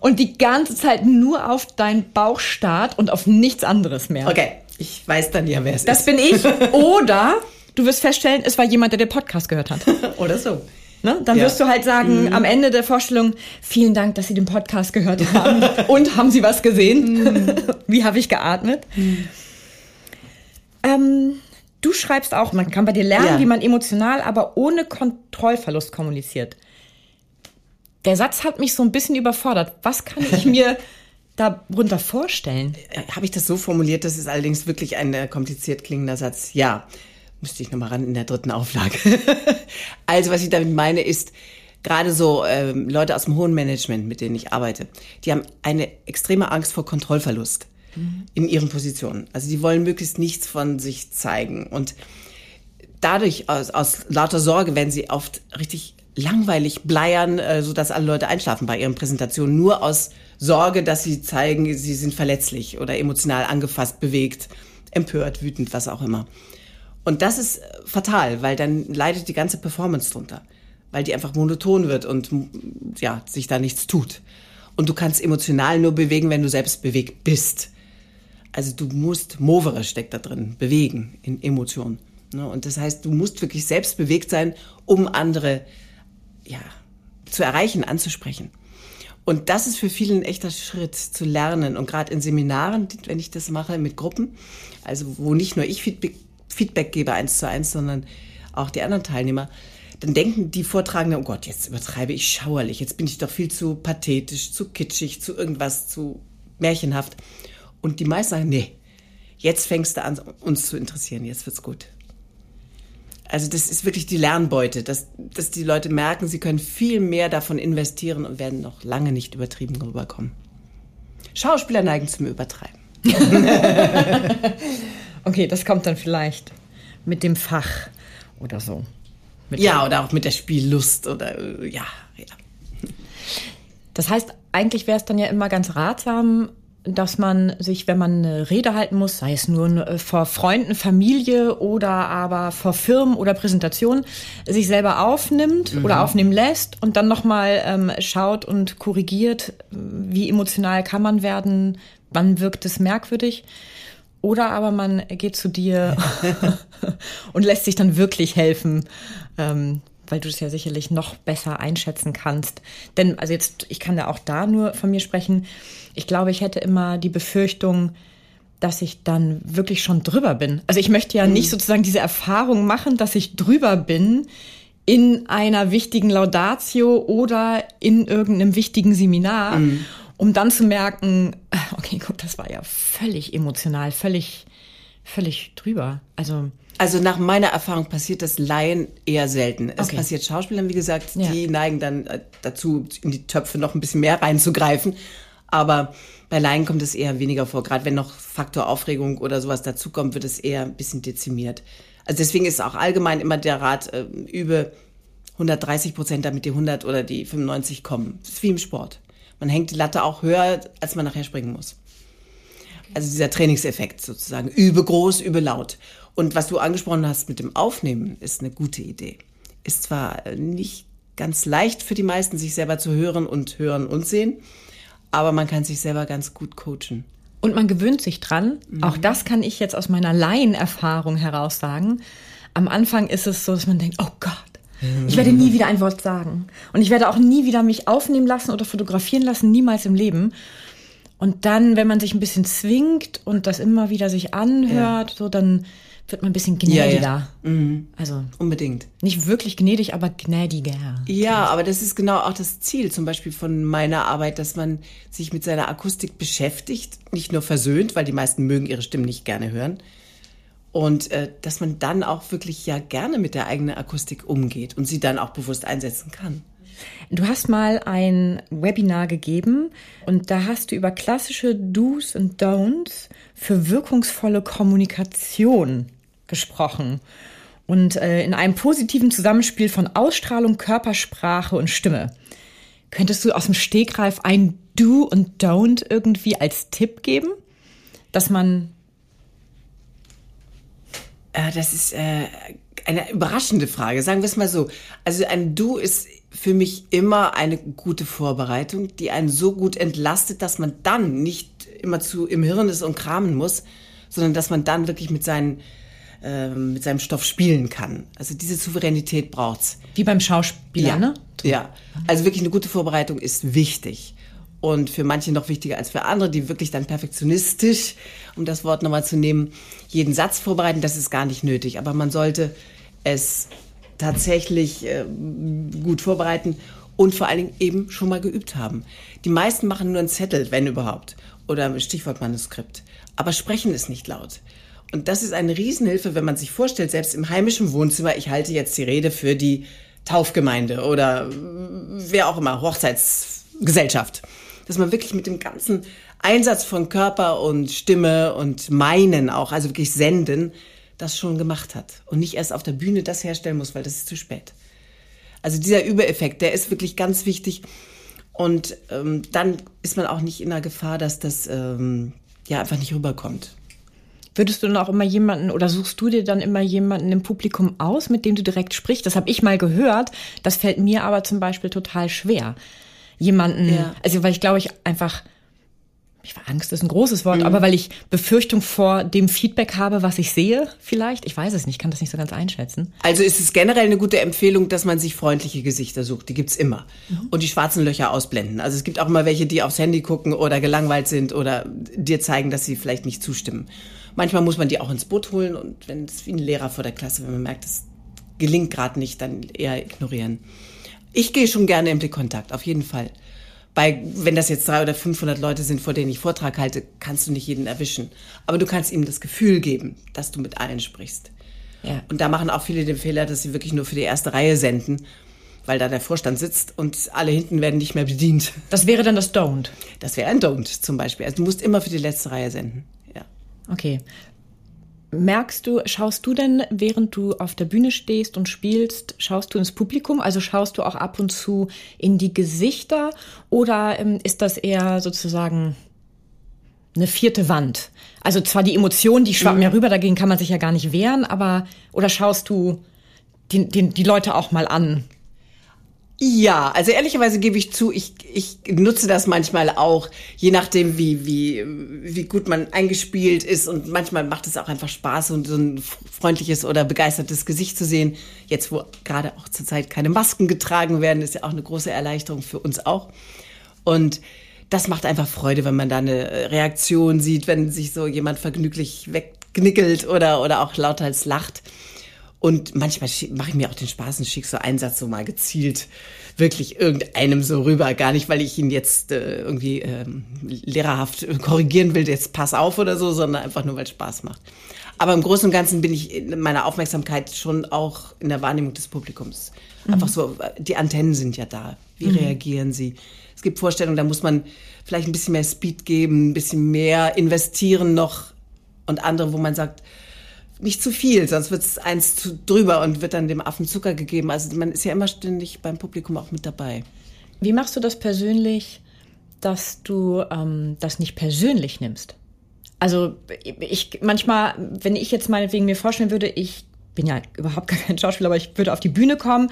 und die ganze Zeit nur auf deinen Bauch starrt und auf nichts anderes mehr. Okay, ich weiß dann ja, wer es das ist. Das bin ich. Oder du wirst feststellen, es war jemand, der den Podcast gehört hat. Oder so. Ne? Dann ja. wirst du halt sagen, mhm. am Ende der Vorstellung, vielen Dank, dass Sie den Podcast gehört haben. Und haben Sie was gesehen? Mhm. Wie habe ich geatmet? Mhm. Ähm, du schreibst auch, man kann bei dir lernen, ja. wie man emotional, aber ohne Kontrollverlust kommuniziert. Der Satz hat mich so ein bisschen überfordert. Was kann ich mir darunter vorstellen? Äh, habe ich das so formuliert? Das ist allerdings wirklich ein äh, kompliziert klingender Satz. Ja müsste ich nochmal ran in der dritten Auflage. also was ich damit meine ist, gerade so ähm, Leute aus dem hohen Management, mit denen ich arbeite, die haben eine extreme Angst vor Kontrollverlust mhm. in ihren Positionen. Also die wollen möglichst nichts von sich zeigen und dadurch aus, aus lauter Sorge werden sie oft richtig langweilig bleiern, äh, so dass alle Leute einschlafen bei ihren Präsentationen, nur aus Sorge, dass sie zeigen, sie sind verletzlich oder emotional angefasst, bewegt, empört, wütend, was auch immer. Und das ist fatal, weil dann leidet die ganze Performance drunter, weil die einfach monoton wird und ja, sich da nichts tut. Und du kannst emotional nur bewegen, wenn du selbst bewegt bist. Also du musst, Movere steckt da drin, bewegen in Emotionen. Ne? Und das heißt, du musst wirklich selbst bewegt sein, um andere ja, zu erreichen, anzusprechen. Und das ist für viele ein echter Schritt zu lernen. Und gerade in Seminaren, wenn ich das mache mit Gruppen, also wo nicht nur ich Feedback Feedback gebe eins zu eins, sondern auch die anderen Teilnehmer, dann denken die Vortragenden, oh Gott, jetzt übertreibe ich schauerlich, jetzt bin ich doch viel zu pathetisch, zu kitschig, zu irgendwas, zu märchenhaft. Und die meisten sagen, nee, jetzt fängst du an, uns zu interessieren, jetzt wird's gut. Also das ist wirklich die Lernbeute, dass, dass die Leute merken, sie können viel mehr davon investieren und werden noch lange nicht übertrieben rüberkommen. Schauspieler neigen zum Übertreiben. okay, das kommt dann vielleicht mit dem Fach oder so. Mit ja, oder auch mit der Spiellust oder äh, ja, ja. Das heißt, eigentlich wäre es dann ja immer ganz ratsam, dass man sich, wenn man eine Rede halten muss, sei es nur äh, vor Freunden, Familie oder aber vor Firmen oder Präsentationen, sich selber aufnimmt mhm. oder aufnehmen lässt und dann nochmal ähm, schaut und korrigiert, wie emotional kann man werden, wann wirkt es merkwürdig. Oder aber man geht zu dir und lässt sich dann wirklich helfen, ähm, weil du es ja sicherlich noch besser einschätzen kannst. Denn, also jetzt, ich kann da auch da nur von mir sprechen. Ich glaube, ich hätte immer die Befürchtung, dass ich dann wirklich schon drüber bin. Also ich möchte ja mhm. nicht sozusagen diese Erfahrung machen, dass ich drüber bin in einer wichtigen Laudatio oder in irgendeinem wichtigen Seminar, mhm. Um dann zu merken, okay, gut, das war ja völlig emotional, völlig, völlig drüber. Also also nach meiner Erfahrung passiert das Laien eher selten. Es okay. passiert Schauspielern, wie gesagt, ja. die neigen dann äh, dazu, in die Töpfe noch ein bisschen mehr reinzugreifen. Aber bei Laien kommt es eher weniger vor. Gerade wenn noch Faktor Aufregung oder sowas dazukommt, wird es eher ein bisschen dezimiert. Also deswegen ist auch allgemein immer der Rat, äh, übe 130 Prozent, damit die 100 oder die 95 kommen. Das ist wie im Sport. Man hängt die Latte auch höher, als man nachher springen muss. Also dieser Trainingseffekt sozusagen. Übe groß, übe laut. Und was du angesprochen hast mit dem Aufnehmen, ist eine gute Idee. Ist zwar nicht ganz leicht für die meisten, sich selber zu hören und hören und sehen, aber man kann sich selber ganz gut coachen. Und man gewöhnt sich dran. Mhm. Auch das kann ich jetzt aus meiner Laienerfahrung heraus sagen. Am Anfang ist es so, dass man denkt, oh Gott, ich werde nie wieder ein Wort sagen. Und ich werde auch nie wieder mich aufnehmen lassen oder fotografieren lassen, niemals im Leben. Und dann, wenn man sich ein bisschen zwingt und das immer wieder sich anhört, ja. so dann wird man ein bisschen gnädiger. Ja, ja. Mhm. Also unbedingt. Nicht wirklich gnädig, aber gnädiger. Ja, aber das ist genau auch das Ziel, zum Beispiel von meiner Arbeit, dass man sich mit seiner Akustik beschäftigt, nicht nur versöhnt, weil die meisten mögen ihre Stimmen nicht gerne hören. Und äh, dass man dann auch wirklich ja gerne mit der eigenen Akustik umgeht und sie dann auch bewusst einsetzen kann. Du hast mal ein Webinar gegeben und da hast du über klassische Do's und Don'ts für wirkungsvolle Kommunikation gesprochen. Und äh, in einem positiven Zusammenspiel von Ausstrahlung, Körpersprache und Stimme. Könntest du aus dem Stegreif ein Do und Don't irgendwie als Tipp geben? Dass man. Äh, das ist äh, eine überraschende Frage. Sagen wir es mal so. Also ein Do ist für mich immer eine gute Vorbereitung, die einen so gut entlastet, dass man dann nicht immer zu im Hirn ist und kramen muss, sondern dass man dann wirklich mit seinen ähm, mit seinem Stoff spielen kann. Also diese Souveränität braucht's. Wie beim Schauspieler, ja. ne? Ja, also wirklich eine gute Vorbereitung ist wichtig. Und für manche noch wichtiger als für andere, die wirklich dann perfektionistisch, um das Wort nochmal zu nehmen, jeden Satz vorbereiten, das ist gar nicht nötig. Aber man sollte es tatsächlich äh, gut vorbereiten und vor allen Dingen eben schon mal geübt haben. Die meisten machen nur einen Zettel, wenn überhaupt, oder ein Stichwortmanuskript. Aber sprechen ist nicht laut. Und das ist eine Riesenhilfe, wenn man sich vorstellt, selbst im heimischen Wohnzimmer, ich halte jetzt die Rede für die Taufgemeinde oder wer auch immer, Hochzeitsgesellschaft. Dass man wirklich mit dem ganzen Einsatz von Körper und Stimme und Meinen auch, also wirklich senden, das schon gemacht hat. Und nicht erst auf der Bühne das herstellen muss, weil das ist zu spät. Also dieser Übereffekt, der ist wirklich ganz wichtig. Und ähm, dann ist man auch nicht in der Gefahr, dass das ähm, ja einfach nicht rüberkommt. Würdest du dann auch immer jemanden oder suchst du dir dann immer jemanden im Publikum aus, mit dem du direkt sprichst? Das habe ich mal gehört. Das fällt mir aber zum Beispiel total schwer. Jemanden, ja. also weil ich glaube ich einfach ich war Angst ist ein großes Wort, mhm. aber weil ich Befürchtung vor dem Feedback habe, was ich sehe, vielleicht. Ich weiß es nicht, kann das nicht so ganz einschätzen. Also ist es generell eine gute Empfehlung, dass man sich freundliche Gesichter sucht. Die gibt's immer. Mhm. Und die schwarzen Löcher ausblenden. Also es gibt auch immer welche, die aufs Handy gucken oder gelangweilt sind oder dir zeigen, dass sie vielleicht nicht zustimmen. Manchmal muss man die auch ins Boot holen und wenn es wie ein Lehrer vor der Klasse, wenn man merkt, es gelingt gerade nicht, dann eher ignorieren. Ich gehe schon gerne im Blickkontakt, auf jeden Fall. Bei, wenn das jetzt drei oder 500 Leute sind, vor denen ich Vortrag halte, kannst du nicht jeden erwischen. Aber du kannst ihm das Gefühl geben, dass du mit allen sprichst. Ja. Und da machen auch viele den Fehler, dass sie wirklich nur für die erste Reihe senden weil da der Vorstand sitzt und alle hinten werden nicht mehr bedient. Das wäre dann das Don't. Das wäre ein Don't zum Beispiel. Also du musst immer für die letzte Reihe senden. Okay. Merkst du, schaust du denn, während du auf der Bühne stehst und spielst, schaust du ins Publikum? Also schaust du auch ab und zu in die Gesichter? Oder ähm, ist das eher sozusagen eine vierte Wand? Also zwar die Emotionen, die schwappen mhm. ja rüber, dagegen kann man sich ja gar nicht wehren, aber oder schaust du die, die, die Leute auch mal an? Ja, also ehrlicherweise gebe ich zu, ich, ich nutze das manchmal auch, je nachdem, wie, wie, wie gut man eingespielt ist. Und manchmal macht es auch einfach Spaß und so ein freundliches oder begeistertes Gesicht zu sehen. Jetzt, wo gerade auch zurzeit keine Masken getragen werden, ist ja auch eine große Erleichterung für uns auch. Und das macht einfach Freude, wenn man da eine Reaktion sieht, wenn sich so jemand vergnüglich wegknickelt oder, oder auch lauthals lacht. Und manchmal mache ich mir auch den Spaß und schicke so einen Satz so mal gezielt wirklich irgendeinem so rüber. Gar nicht, weil ich ihn jetzt äh, irgendwie ähm, lehrerhaft korrigieren will, jetzt pass auf oder so, sondern einfach nur, weil es Spaß macht. Aber im Großen und Ganzen bin ich in meiner Aufmerksamkeit schon auch in der Wahrnehmung des Publikums. Einfach mhm. so, die Antennen sind ja da. Wie mhm. reagieren sie? Es gibt Vorstellungen, da muss man vielleicht ein bisschen mehr Speed geben, ein bisschen mehr investieren noch und andere, wo man sagt, nicht zu viel, sonst wird es eins zu drüber und wird dann dem Affen Zucker gegeben. Also man ist ja immer ständig beim Publikum auch mit dabei. Wie machst du das persönlich, dass du ähm, das nicht persönlich nimmst? Also ich manchmal, wenn ich jetzt meinetwegen mir vorstellen würde, ich bin ja überhaupt gar kein Schauspieler, aber ich würde auf die Bühne kommen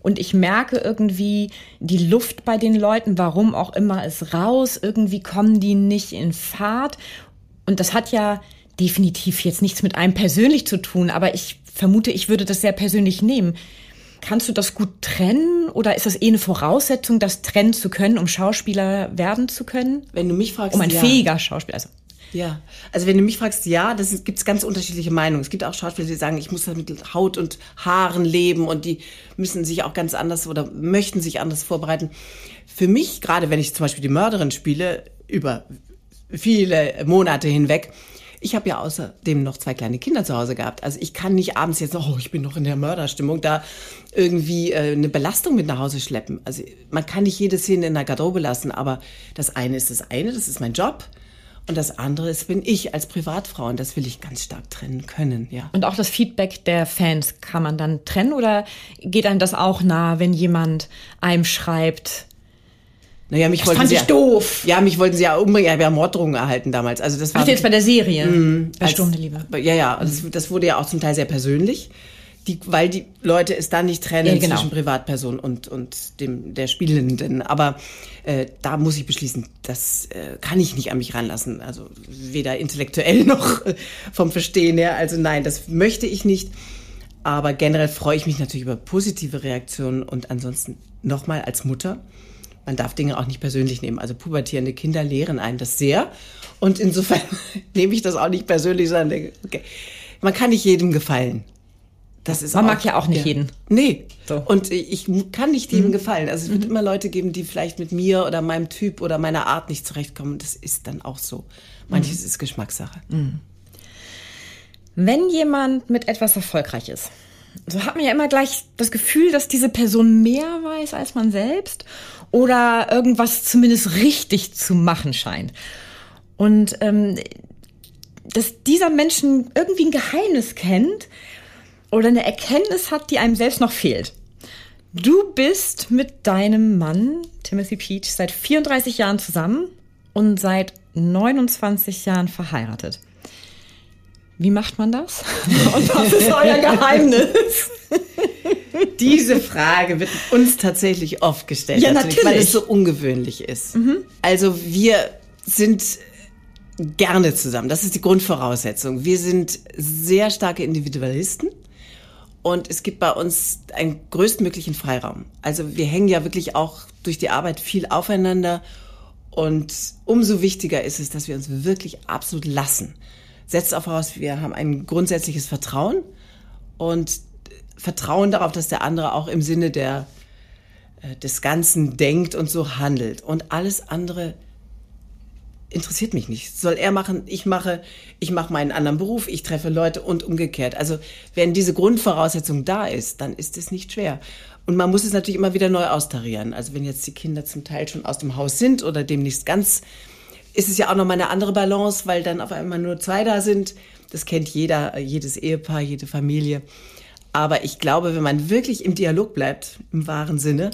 und ich merke irgendwie die Luft bei den Leuten, warum auch immer, ist raus. Irgendwie kommen die nicht in Fahrt. Und das hat ja definitiv jetzt nichts mit einem persönlich zu tun, aber ich vermute, ich würde das sehr persönlich nehmen. Kannst du das gut trennen oder ist das eh eine Voraussetzung, das trennen zu können, um Schauspieler werden zu können? Wenn du mich fragst, um ein ja. fähiger Schauspieler. Also ja, also wenn du mich fragst, ja, das gibt es ganz unterschiedliche Meinungen. Es gibt auch Schauspieler, die sagen, ich muss mit Haut und Haaren leben und die müssen sich auch ganz anders oder möchten sich anders vorbereiten. Für mich, gerade wenn ich zum Beispiel die Mörderin spiele, über viele Monate hinweg, ich habe ja außerdem noch zwei kleine Kinder zu Hause gehabt. Also ich kann nicht abends jetzt, oh, ich bin noch in der Mörderstimmung, da irgendwie äh, eine Belastung mit nach Hause schleppen. Also man kann nicht jede Szene in der Garderobe lassen, aber das eine ist das eine, das ist mein Job. Und das andere ist, bin ich als Privatfrau und das will ich ganz stark trennen können, ja. Und auch das Feedback der Fans kann man dann trennen oder geht einem das auch nah, wenn jemand einem schreibt, naja, mich das wollten fand sie ich ja, doof. Ja, mich wollten sie ja umbringen. Ich habe ja Morddrohungen erhalten damals. Also das war. Ach, jetzt bei der Serie. Mm, bei Sturm der Liebe. Ja, ja. Das, das wurde ja auch zum Teil sehr persönlich. Die, weil die Leute es da nicht trennen ja, genau. zwischen Privatperson und, und dem, der Spielenden. Aber äh, da muss ich beschließen, das äh, kann ich nicht an mich ranlassen. Also weder intellektuell noch äh, vom Verstehen her. Also nein, das möchte ich nicht. Aber generell freue ich mich natürlich über positive Reaktionen und ansonsten nochmal als Mutter man darf Dinge auch nicht persönlich nehmen. Also pubertierende Kinder lehren einen das sehr. Und insofern nehme ich das auch nicht persönlich, sondern denke, okay, man kann nicht jedem gefallen. Das ist man auch, mag ja auch nicht ja. jeden. Nee. So. Und ich kann nicht jedem mhm. gefallen. Also es wird mhm. immer Leute geben, die vielleicht mit mir oder meinem Typ oder meiner Art nicht zurechtkommen. Das ist dann auch so. Manches mhm. ist Geschmackssache. Mhm. Wenn jemand mit etwas erfolgreich ist, so hat man ja immer gleich das Gefühl, dass diese Person mehr weiß als man selbst oder irgendwas zumindest richtig zu machen scheint. Und ähm, dass dieser Menschen irgendwie ein Geheimnis kennt oder eine Erkenntnis hat, die einem selbst noch fehlt. Du bist mit deinem Mann, Timothy Peach, seit 34 Jahren zusammen und seit 29 Jahren verheiratet. Wie macht man das? Und was ist euer Geheimnis? Diese Frage wird uns tatsächlich oft gestellt, ja, natürlich, natürlich. weil es so ungewöhnlich ist. Mhm. Also wir sind gerne zusammen. Das ist die Grundvoraussetzung. Wir sind sehr starke Individualisten und es gibt bei uns einen größtmöglichen Freiraum. Also wir hängen ja wirklich auch durch die Arbeit viel aufeinander und umso wichtiger ist es, dass wir uns wirklich absolut lassen setzt auch voraus, wir haben ein grundsätzliches Vertrauen und Vertrauen darauf, dass der andere auch im Sinne der, äh, des Ganzen denkt und so handelt. Und alles andere interessiert mich nicht. Soll er machen, ich mache, ich mache meinen anderen Beruf, ich treffe Leute und umgekehrt. Also wenn diese Grundvoraussetzung da ist, dann ist es nicht schwer. Und man muss es natürlich immer wieder neu austarieren. Also wenn jetzt die Kinder zum Teil schon aus dem Haus sind oder demnächst ganz, ist es ja auch nochmal eine andere Balance, weil dann auf einmal nur zwei da sind. Das kennt jeder, jedes Ehepaar, jede Familie. Aber ich glaube, wenn man wirklich im Dialog bleibt, im wahren Sinne,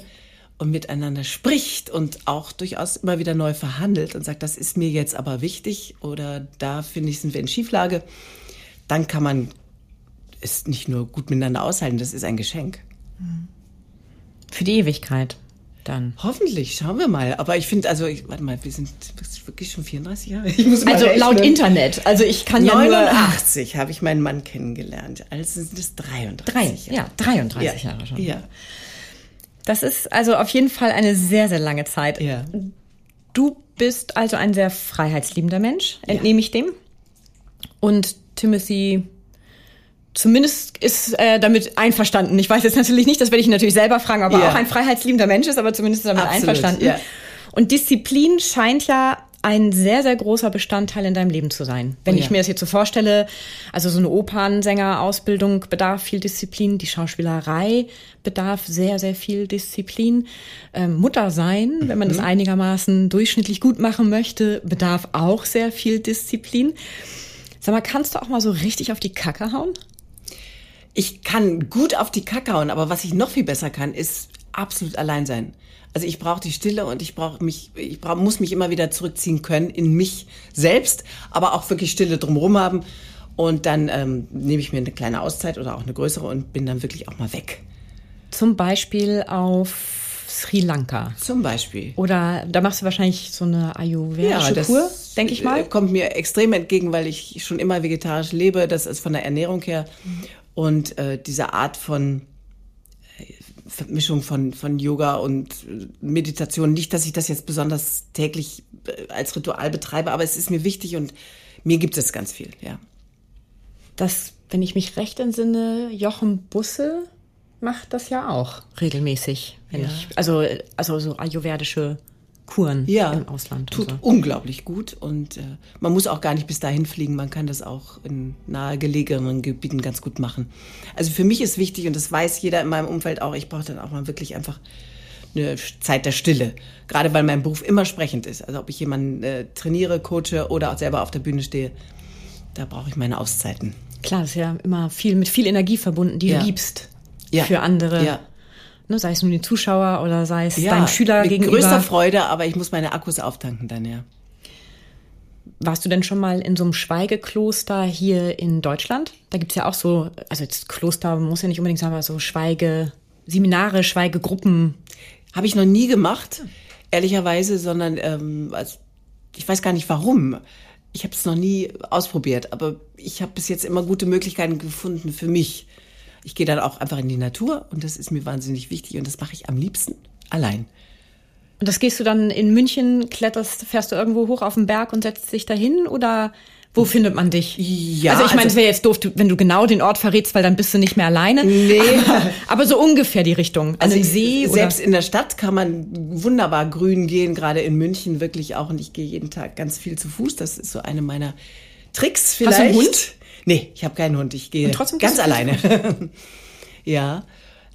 und miteinander spricht und auch durchaus immer wieder neu verhandelt und sagt, das ist mir jetzt aber wichtig oder da finde ich, sind wir in Schieflage, dann kann man es nicht nur gut miteinander aushalten, das ist ein Geschenk. Für die Ewigkeit dann. Hoffentlich, schauen wir mal. Aber ich finde, also, ich, warte mal, wir sind wirklich schon 34 Jahre. also laut Internet. Also ich kann 89 ja habe ich meinen Mann kennengelernt. Also sind es 33 Drei, Jahre. Ja, 33 ja. Jahre schon. Ja. Das ist also auf jeden Fall eine sehr, sehr lange Zeit. Ja. Du bist also ein sehr freiheitsliebender Mensch, entnehme ja. ich dem. Und Timothy zumindest ist äh, damit einverstanden. Ich weiß jetzt natürlich nicht, das werde ich natürlich selber fragen, aber yeah. auch ein freiheitsliebender Mensch ist, aber zumindest damit Absolut, einverstanden. Yeah. Und Disziplin scheint ja ein sehr, sehr großer Bestandteil in deinem Leben zu sein. Wenn oh, ich mir das jetzt so vorstelle, also so eine Opernsänger-Ausbildung bedarf viel Disziplin, die Schauspielerei bedarf sehr, sehr viel Disziplin. Ähm, Mutter sein, mhm. wenn man das mhm. einigermaßen durchschnittlich gut machen möchte, bedarf auch sehr viel Disziplin. Sag mal, kannst du auch mal so richtig auf die Kacke hauen? Ich kann gut auf die Kacke hauen, aber was ich noch viel besser kann, ist absolut allein sein. Also ich brauche die Stille und ich brauche mich, ich brauch, muss mich immer wieder zurückziehen können in mich selbst, aber auch wirklich Stille drumherum haben. Und dann ähm, nehme ich mir eine kleine Auszeit oder auch eine größere und bin dann wirklich auch mal weg. Zum Beispiel auf Sri Lanka. Zum Beispiel. Oder da machst du wahrscheinlich so eine ayurvedische ja, Kur, denke ich mal. Kommt mir extrem entgegen, weil ich schon immer vegetarisch lebe. Das ist von der Ernährung her. Mhm. Und äh, diese Art von äh, Vermischung von, von Yoga und äh, Meditation, nicht, dass ich das jetzt besonders täglich äh, als Ritual betreibe, aber es ist mir wichtig und mir gibt es ganz viel, ja. Das, wenn ich mich recht entsinne, Jochen Busse macht das ja auch regelmäßig. Wenn ja. ich, also, also so ayurvedische Kuren ja, im Ausland. Tut so. unglaublich gut und äh, man muss auch gar nicht bis dahin fliegen, man kann das auch in nahegelegenen Gebieten ganz gut machen. Also für mich ist wichtig und das weiß jeder in meinem Umfeld auch, ich brauche dann auch mal wirklich einfach eine Zeit der Stille, gerade weil mein Beruf immer sprechend ist. Also ob ich jemanden äh, trainiere, coache oder auch selber auf der Bühne stehe, da brauche ich meine Auszeiten. Klar, das ist ja immer viel mit viel Energie verbunden, die ja. du liebst ja. für andere. Ja ne, sei es nun die Zuschauer oder sei es ja, deinem Schüler mit gegenüber. größter Freude, aber ich muss meine Akkus auftanken dann, ja. Warst du denn schon mal in so einem Schweigekloster hier in Deutschland? Da gibt's ja auch so, also jetzt Kloster muss ja nicht unbedingt sein, aber so Schweigeseminare, Schweigegruppen. Habe ich noch nie gemacht, ehrlicherweise, sondern ähm, also ich weiß gar nicht warum. Ich habe es noch nie ausprobiert, aber ich habe bis jetzt immer gute Möglichkeiten gefunden für mich ich gehe dann auch einfach in die Natur und das ist mir wahnsinnig wichtig und das mache ich am liebsten allein. Und das gehst du dann in München, kletterst, fährst du irgendwo hoch auf den Berg und setzt dich dahin oder wo findet man dich? Ja. Also ich meine, also, es wäre jetzt doof, wenn du genau den Ort verrätst, weil dann bist du nicht mehr alleine. Nee. Aber, aber so ungefähr die Richtung. Also im See. Selbst oder? in der Stadt kann man wunderbar grün gehen, gerade in München wirklich auch. Und ich gehe jeden Tag ganz viel zu Fuß. Das ist so eine meiner Tricks vielleicht. Hast du einen Hund? Nee, ich habe keinen Hund. Ich gehe ganz alleine. ja,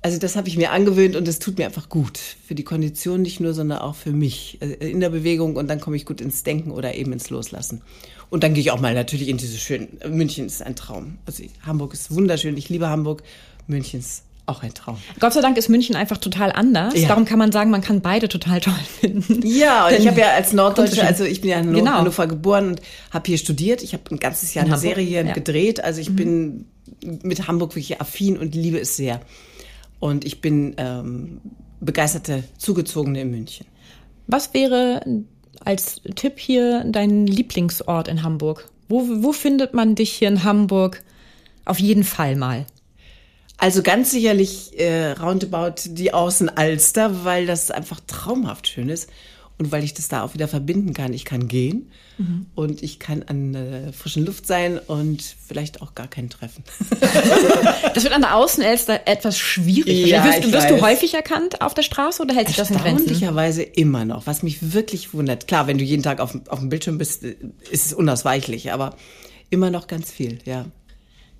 also das habe ich mir angewöhnt und es tut mir einfach gut. Für die Kondition nicht nur, sondern auch für mich. Also in der Bewegung und dann komme ich gut ins Denken oder eben ins Loslassen. Und dann gehe ich auch mal natürlich in diese schönen, München ist ein Traum. Also Hamburg ist wunderschön. Ich liebe Hamburg. München ist auch ein Traum. Gott sei Dank ist München einfach total anders. Ja. Darum kann man sagen, man kann beide total toll finden. Ja, und ich habe ja als Norddeutsche, also ich bin ja in genau. Hannover geboren und habe hier studiert. Ich habe ein ganzes Jahr in eine Hamburg? Serie ja. gedreht. Also ich mhm. bin mit Hamburg wirklich affin und liebe es sehr. Und ich bin ähm, begeisterte Zugezogene in München. Was wäre als Tipp hier dein Lieblingsort in Hamburg? Wo, wo findet man dich hier in Hamburg auf jeden Fall mal? Also ganz sicherlich äh, roundabout die Außenalster, weil das einfach traumhaft schön ist und weil ich das da auch wieder verbinden kann. Ich kann gehen mhm. und ich kann an äh, frischen Luft sein und vielleicht auch gar keinen treffen. das wird an der Außenelster etwas schwierig. Ja, wirst, wirst du häufig erkannt auf der Straße oder hält sich das in Grenzen? Erstaunlicherweise immer noch, was mich wirklich wundert. Klar, wenn du jeden Tag auf, auf dem Bildschirm bist, ist es unausweichlich, aber immer noch ganz viel, ja.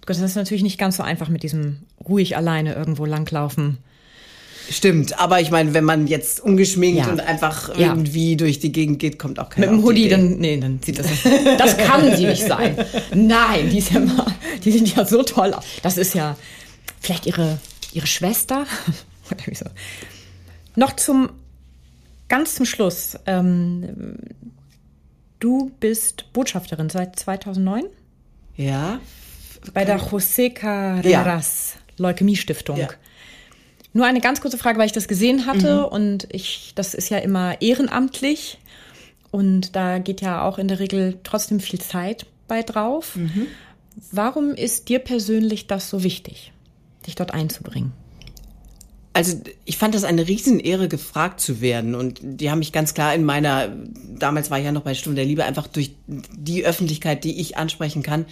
Das ist natürlich nicht ganz so einfach mit diesem ruhig alleine irgendwo langlaufen. Stimmt, aber ich meine, wenn man jetzt ungeschminkt Ja. und einfach Ja. irgendwie durch die Gegend geht, kommt auch keiner Mit dem Hoodie, dann, nee, dann sieht das nicht. Das kann sie nicht sein. Nein, die ist ja mal, die sieht ja so toll. Das ist ja vielleicht ihre, ihre Schwester. Noch zum, ganz zum Schluss. Ähm, du bist Botschafterin seit 2009 Ja, bei der José Carreras Leukämie-Stiftung. Ja. Nur eine ganz kurze Frage, weil ich das gesehen hatte und ich, das ist ja immer ehrenamtlich und da geht ja auch in der Regel trotzdem viel Zeit bei drauf. Warum ist dir persönlich das so wichtig, dich dort einzubringen? Also ich fand das eine Riesenehre, gefragt zu werden. Und die haben mich ganz klar in meiner, damals war ich ja noch bei Stunde der Liebe, einfach durch die Öffentlichkeit, die ich ansprechen kann,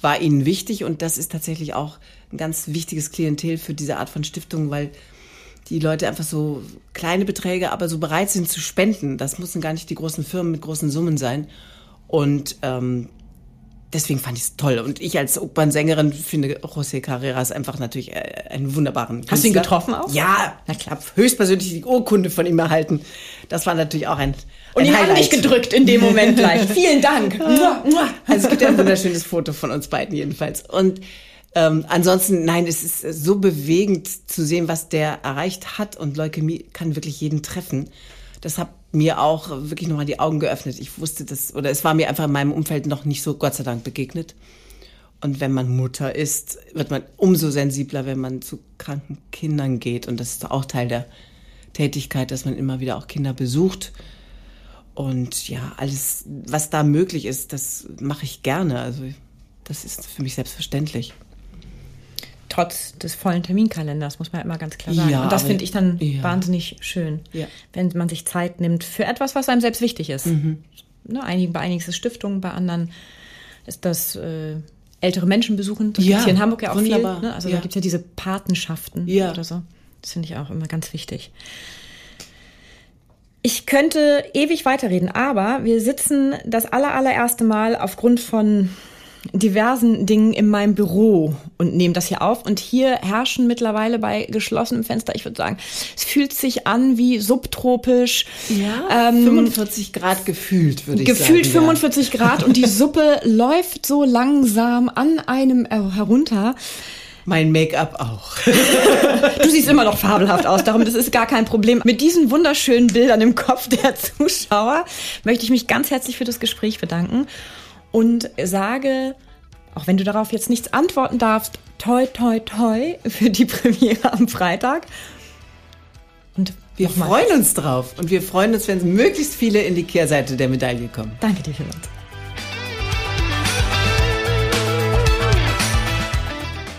war ihnen wichtig. Und das ist tatsächlich auch ein ganz wichtiges Klientel für diese Art von Stiftung, weil die Leute einfach so kleine Beträge, aber so bereit sind zu spenden. Das müssen gar nicht die großen Firmen mit großen Summen sein. Und ähm, deswegen fand ich es toll. Und ich als Opernsängerin finde José Carreras einfach natürlich äh, einen wunderbaren Hast du ihn Künstler. getroffen auch? Ja, na klar, höchstpersönlich die Urkunde von ihm erhalten. Das war natürlich auch ein Und ihn haben dich gedrückt in dem Moment gleich. Vielen Dank. Also es gibt ja ein wunderschönes Foto von uns beiden jedenfalls. Und ähm, ansonsten, nein, es ist so bewegend zu sehen, was der erreicht hat. Und Leukämie kann wirklich jeden treffen. Das hat mir auch wirklich nochmal die Augen geöffnet. Ich wusste das, oder es war mir einfach in meinem Umfeld noch nicht so, Gott sei Dank, begegnet. Und wenn man Mutter ist, wird man umso sensibler, wenn man zu kranken Kindern geht. Und das ist auch Teil der Tätigkeit, dass man immer wieder auch Kinder besucht. Und ja, alles, was da möglich ist, das mache ich gerne. Also das ist für mich selbstverständlich. Trotz des vollen Terminkalenders, muss man immer ganz klar sagen. Ja, Und das finde ich dann ja. wahnsinnig schön, Ja. wenn man sich Zeit nimmt für etwas, was einem selbst wichtig ist. Mhm. Ne, einigen, bei einigen ist es Stiftung, bei anderen ist das äh, ältere Menschen besuchen. Das Ja, gibt's hier in Hamburg ja auch wunderbar. viel. Ne? Also da gibt es ja diese Patenschaften oder so. Das finde ich auch immer ganz wichtig. Ich könnte ewig weiterreden, aber wir sitzen das aller, allererste Mal aufgrund von diversen Dingen in meinem Büro und nehmen das hier auf. Und hier herrschen mittlerweile bei geschlossenem Fenster, ich würde sagen, es fühlt sich an wie subtropisch. Ja, Ähm, 45 Grad gefühlt, würde ich Gefühlt sagen. 45 Grad und die Suppe läuft so langsam an einem äh, herunter. Mein Make-up auch. Du siehst immer noch fabelhaft aus, darum das ist gar kein Problem. Mit diesen wunderschönen Bildern im Kopf der Zuschauer möchte ich mich ganz herzlich für das Gespräch bedanken und sage, auch wenn du darauf jetzt nichts antworten darfst, toi toi toi für die Premiere am Freitag. Und Wir freuen uns drauf. Und wir freuen uns, wenn möglichst viele in die Kehrseite der Medaille kommen. danke dir für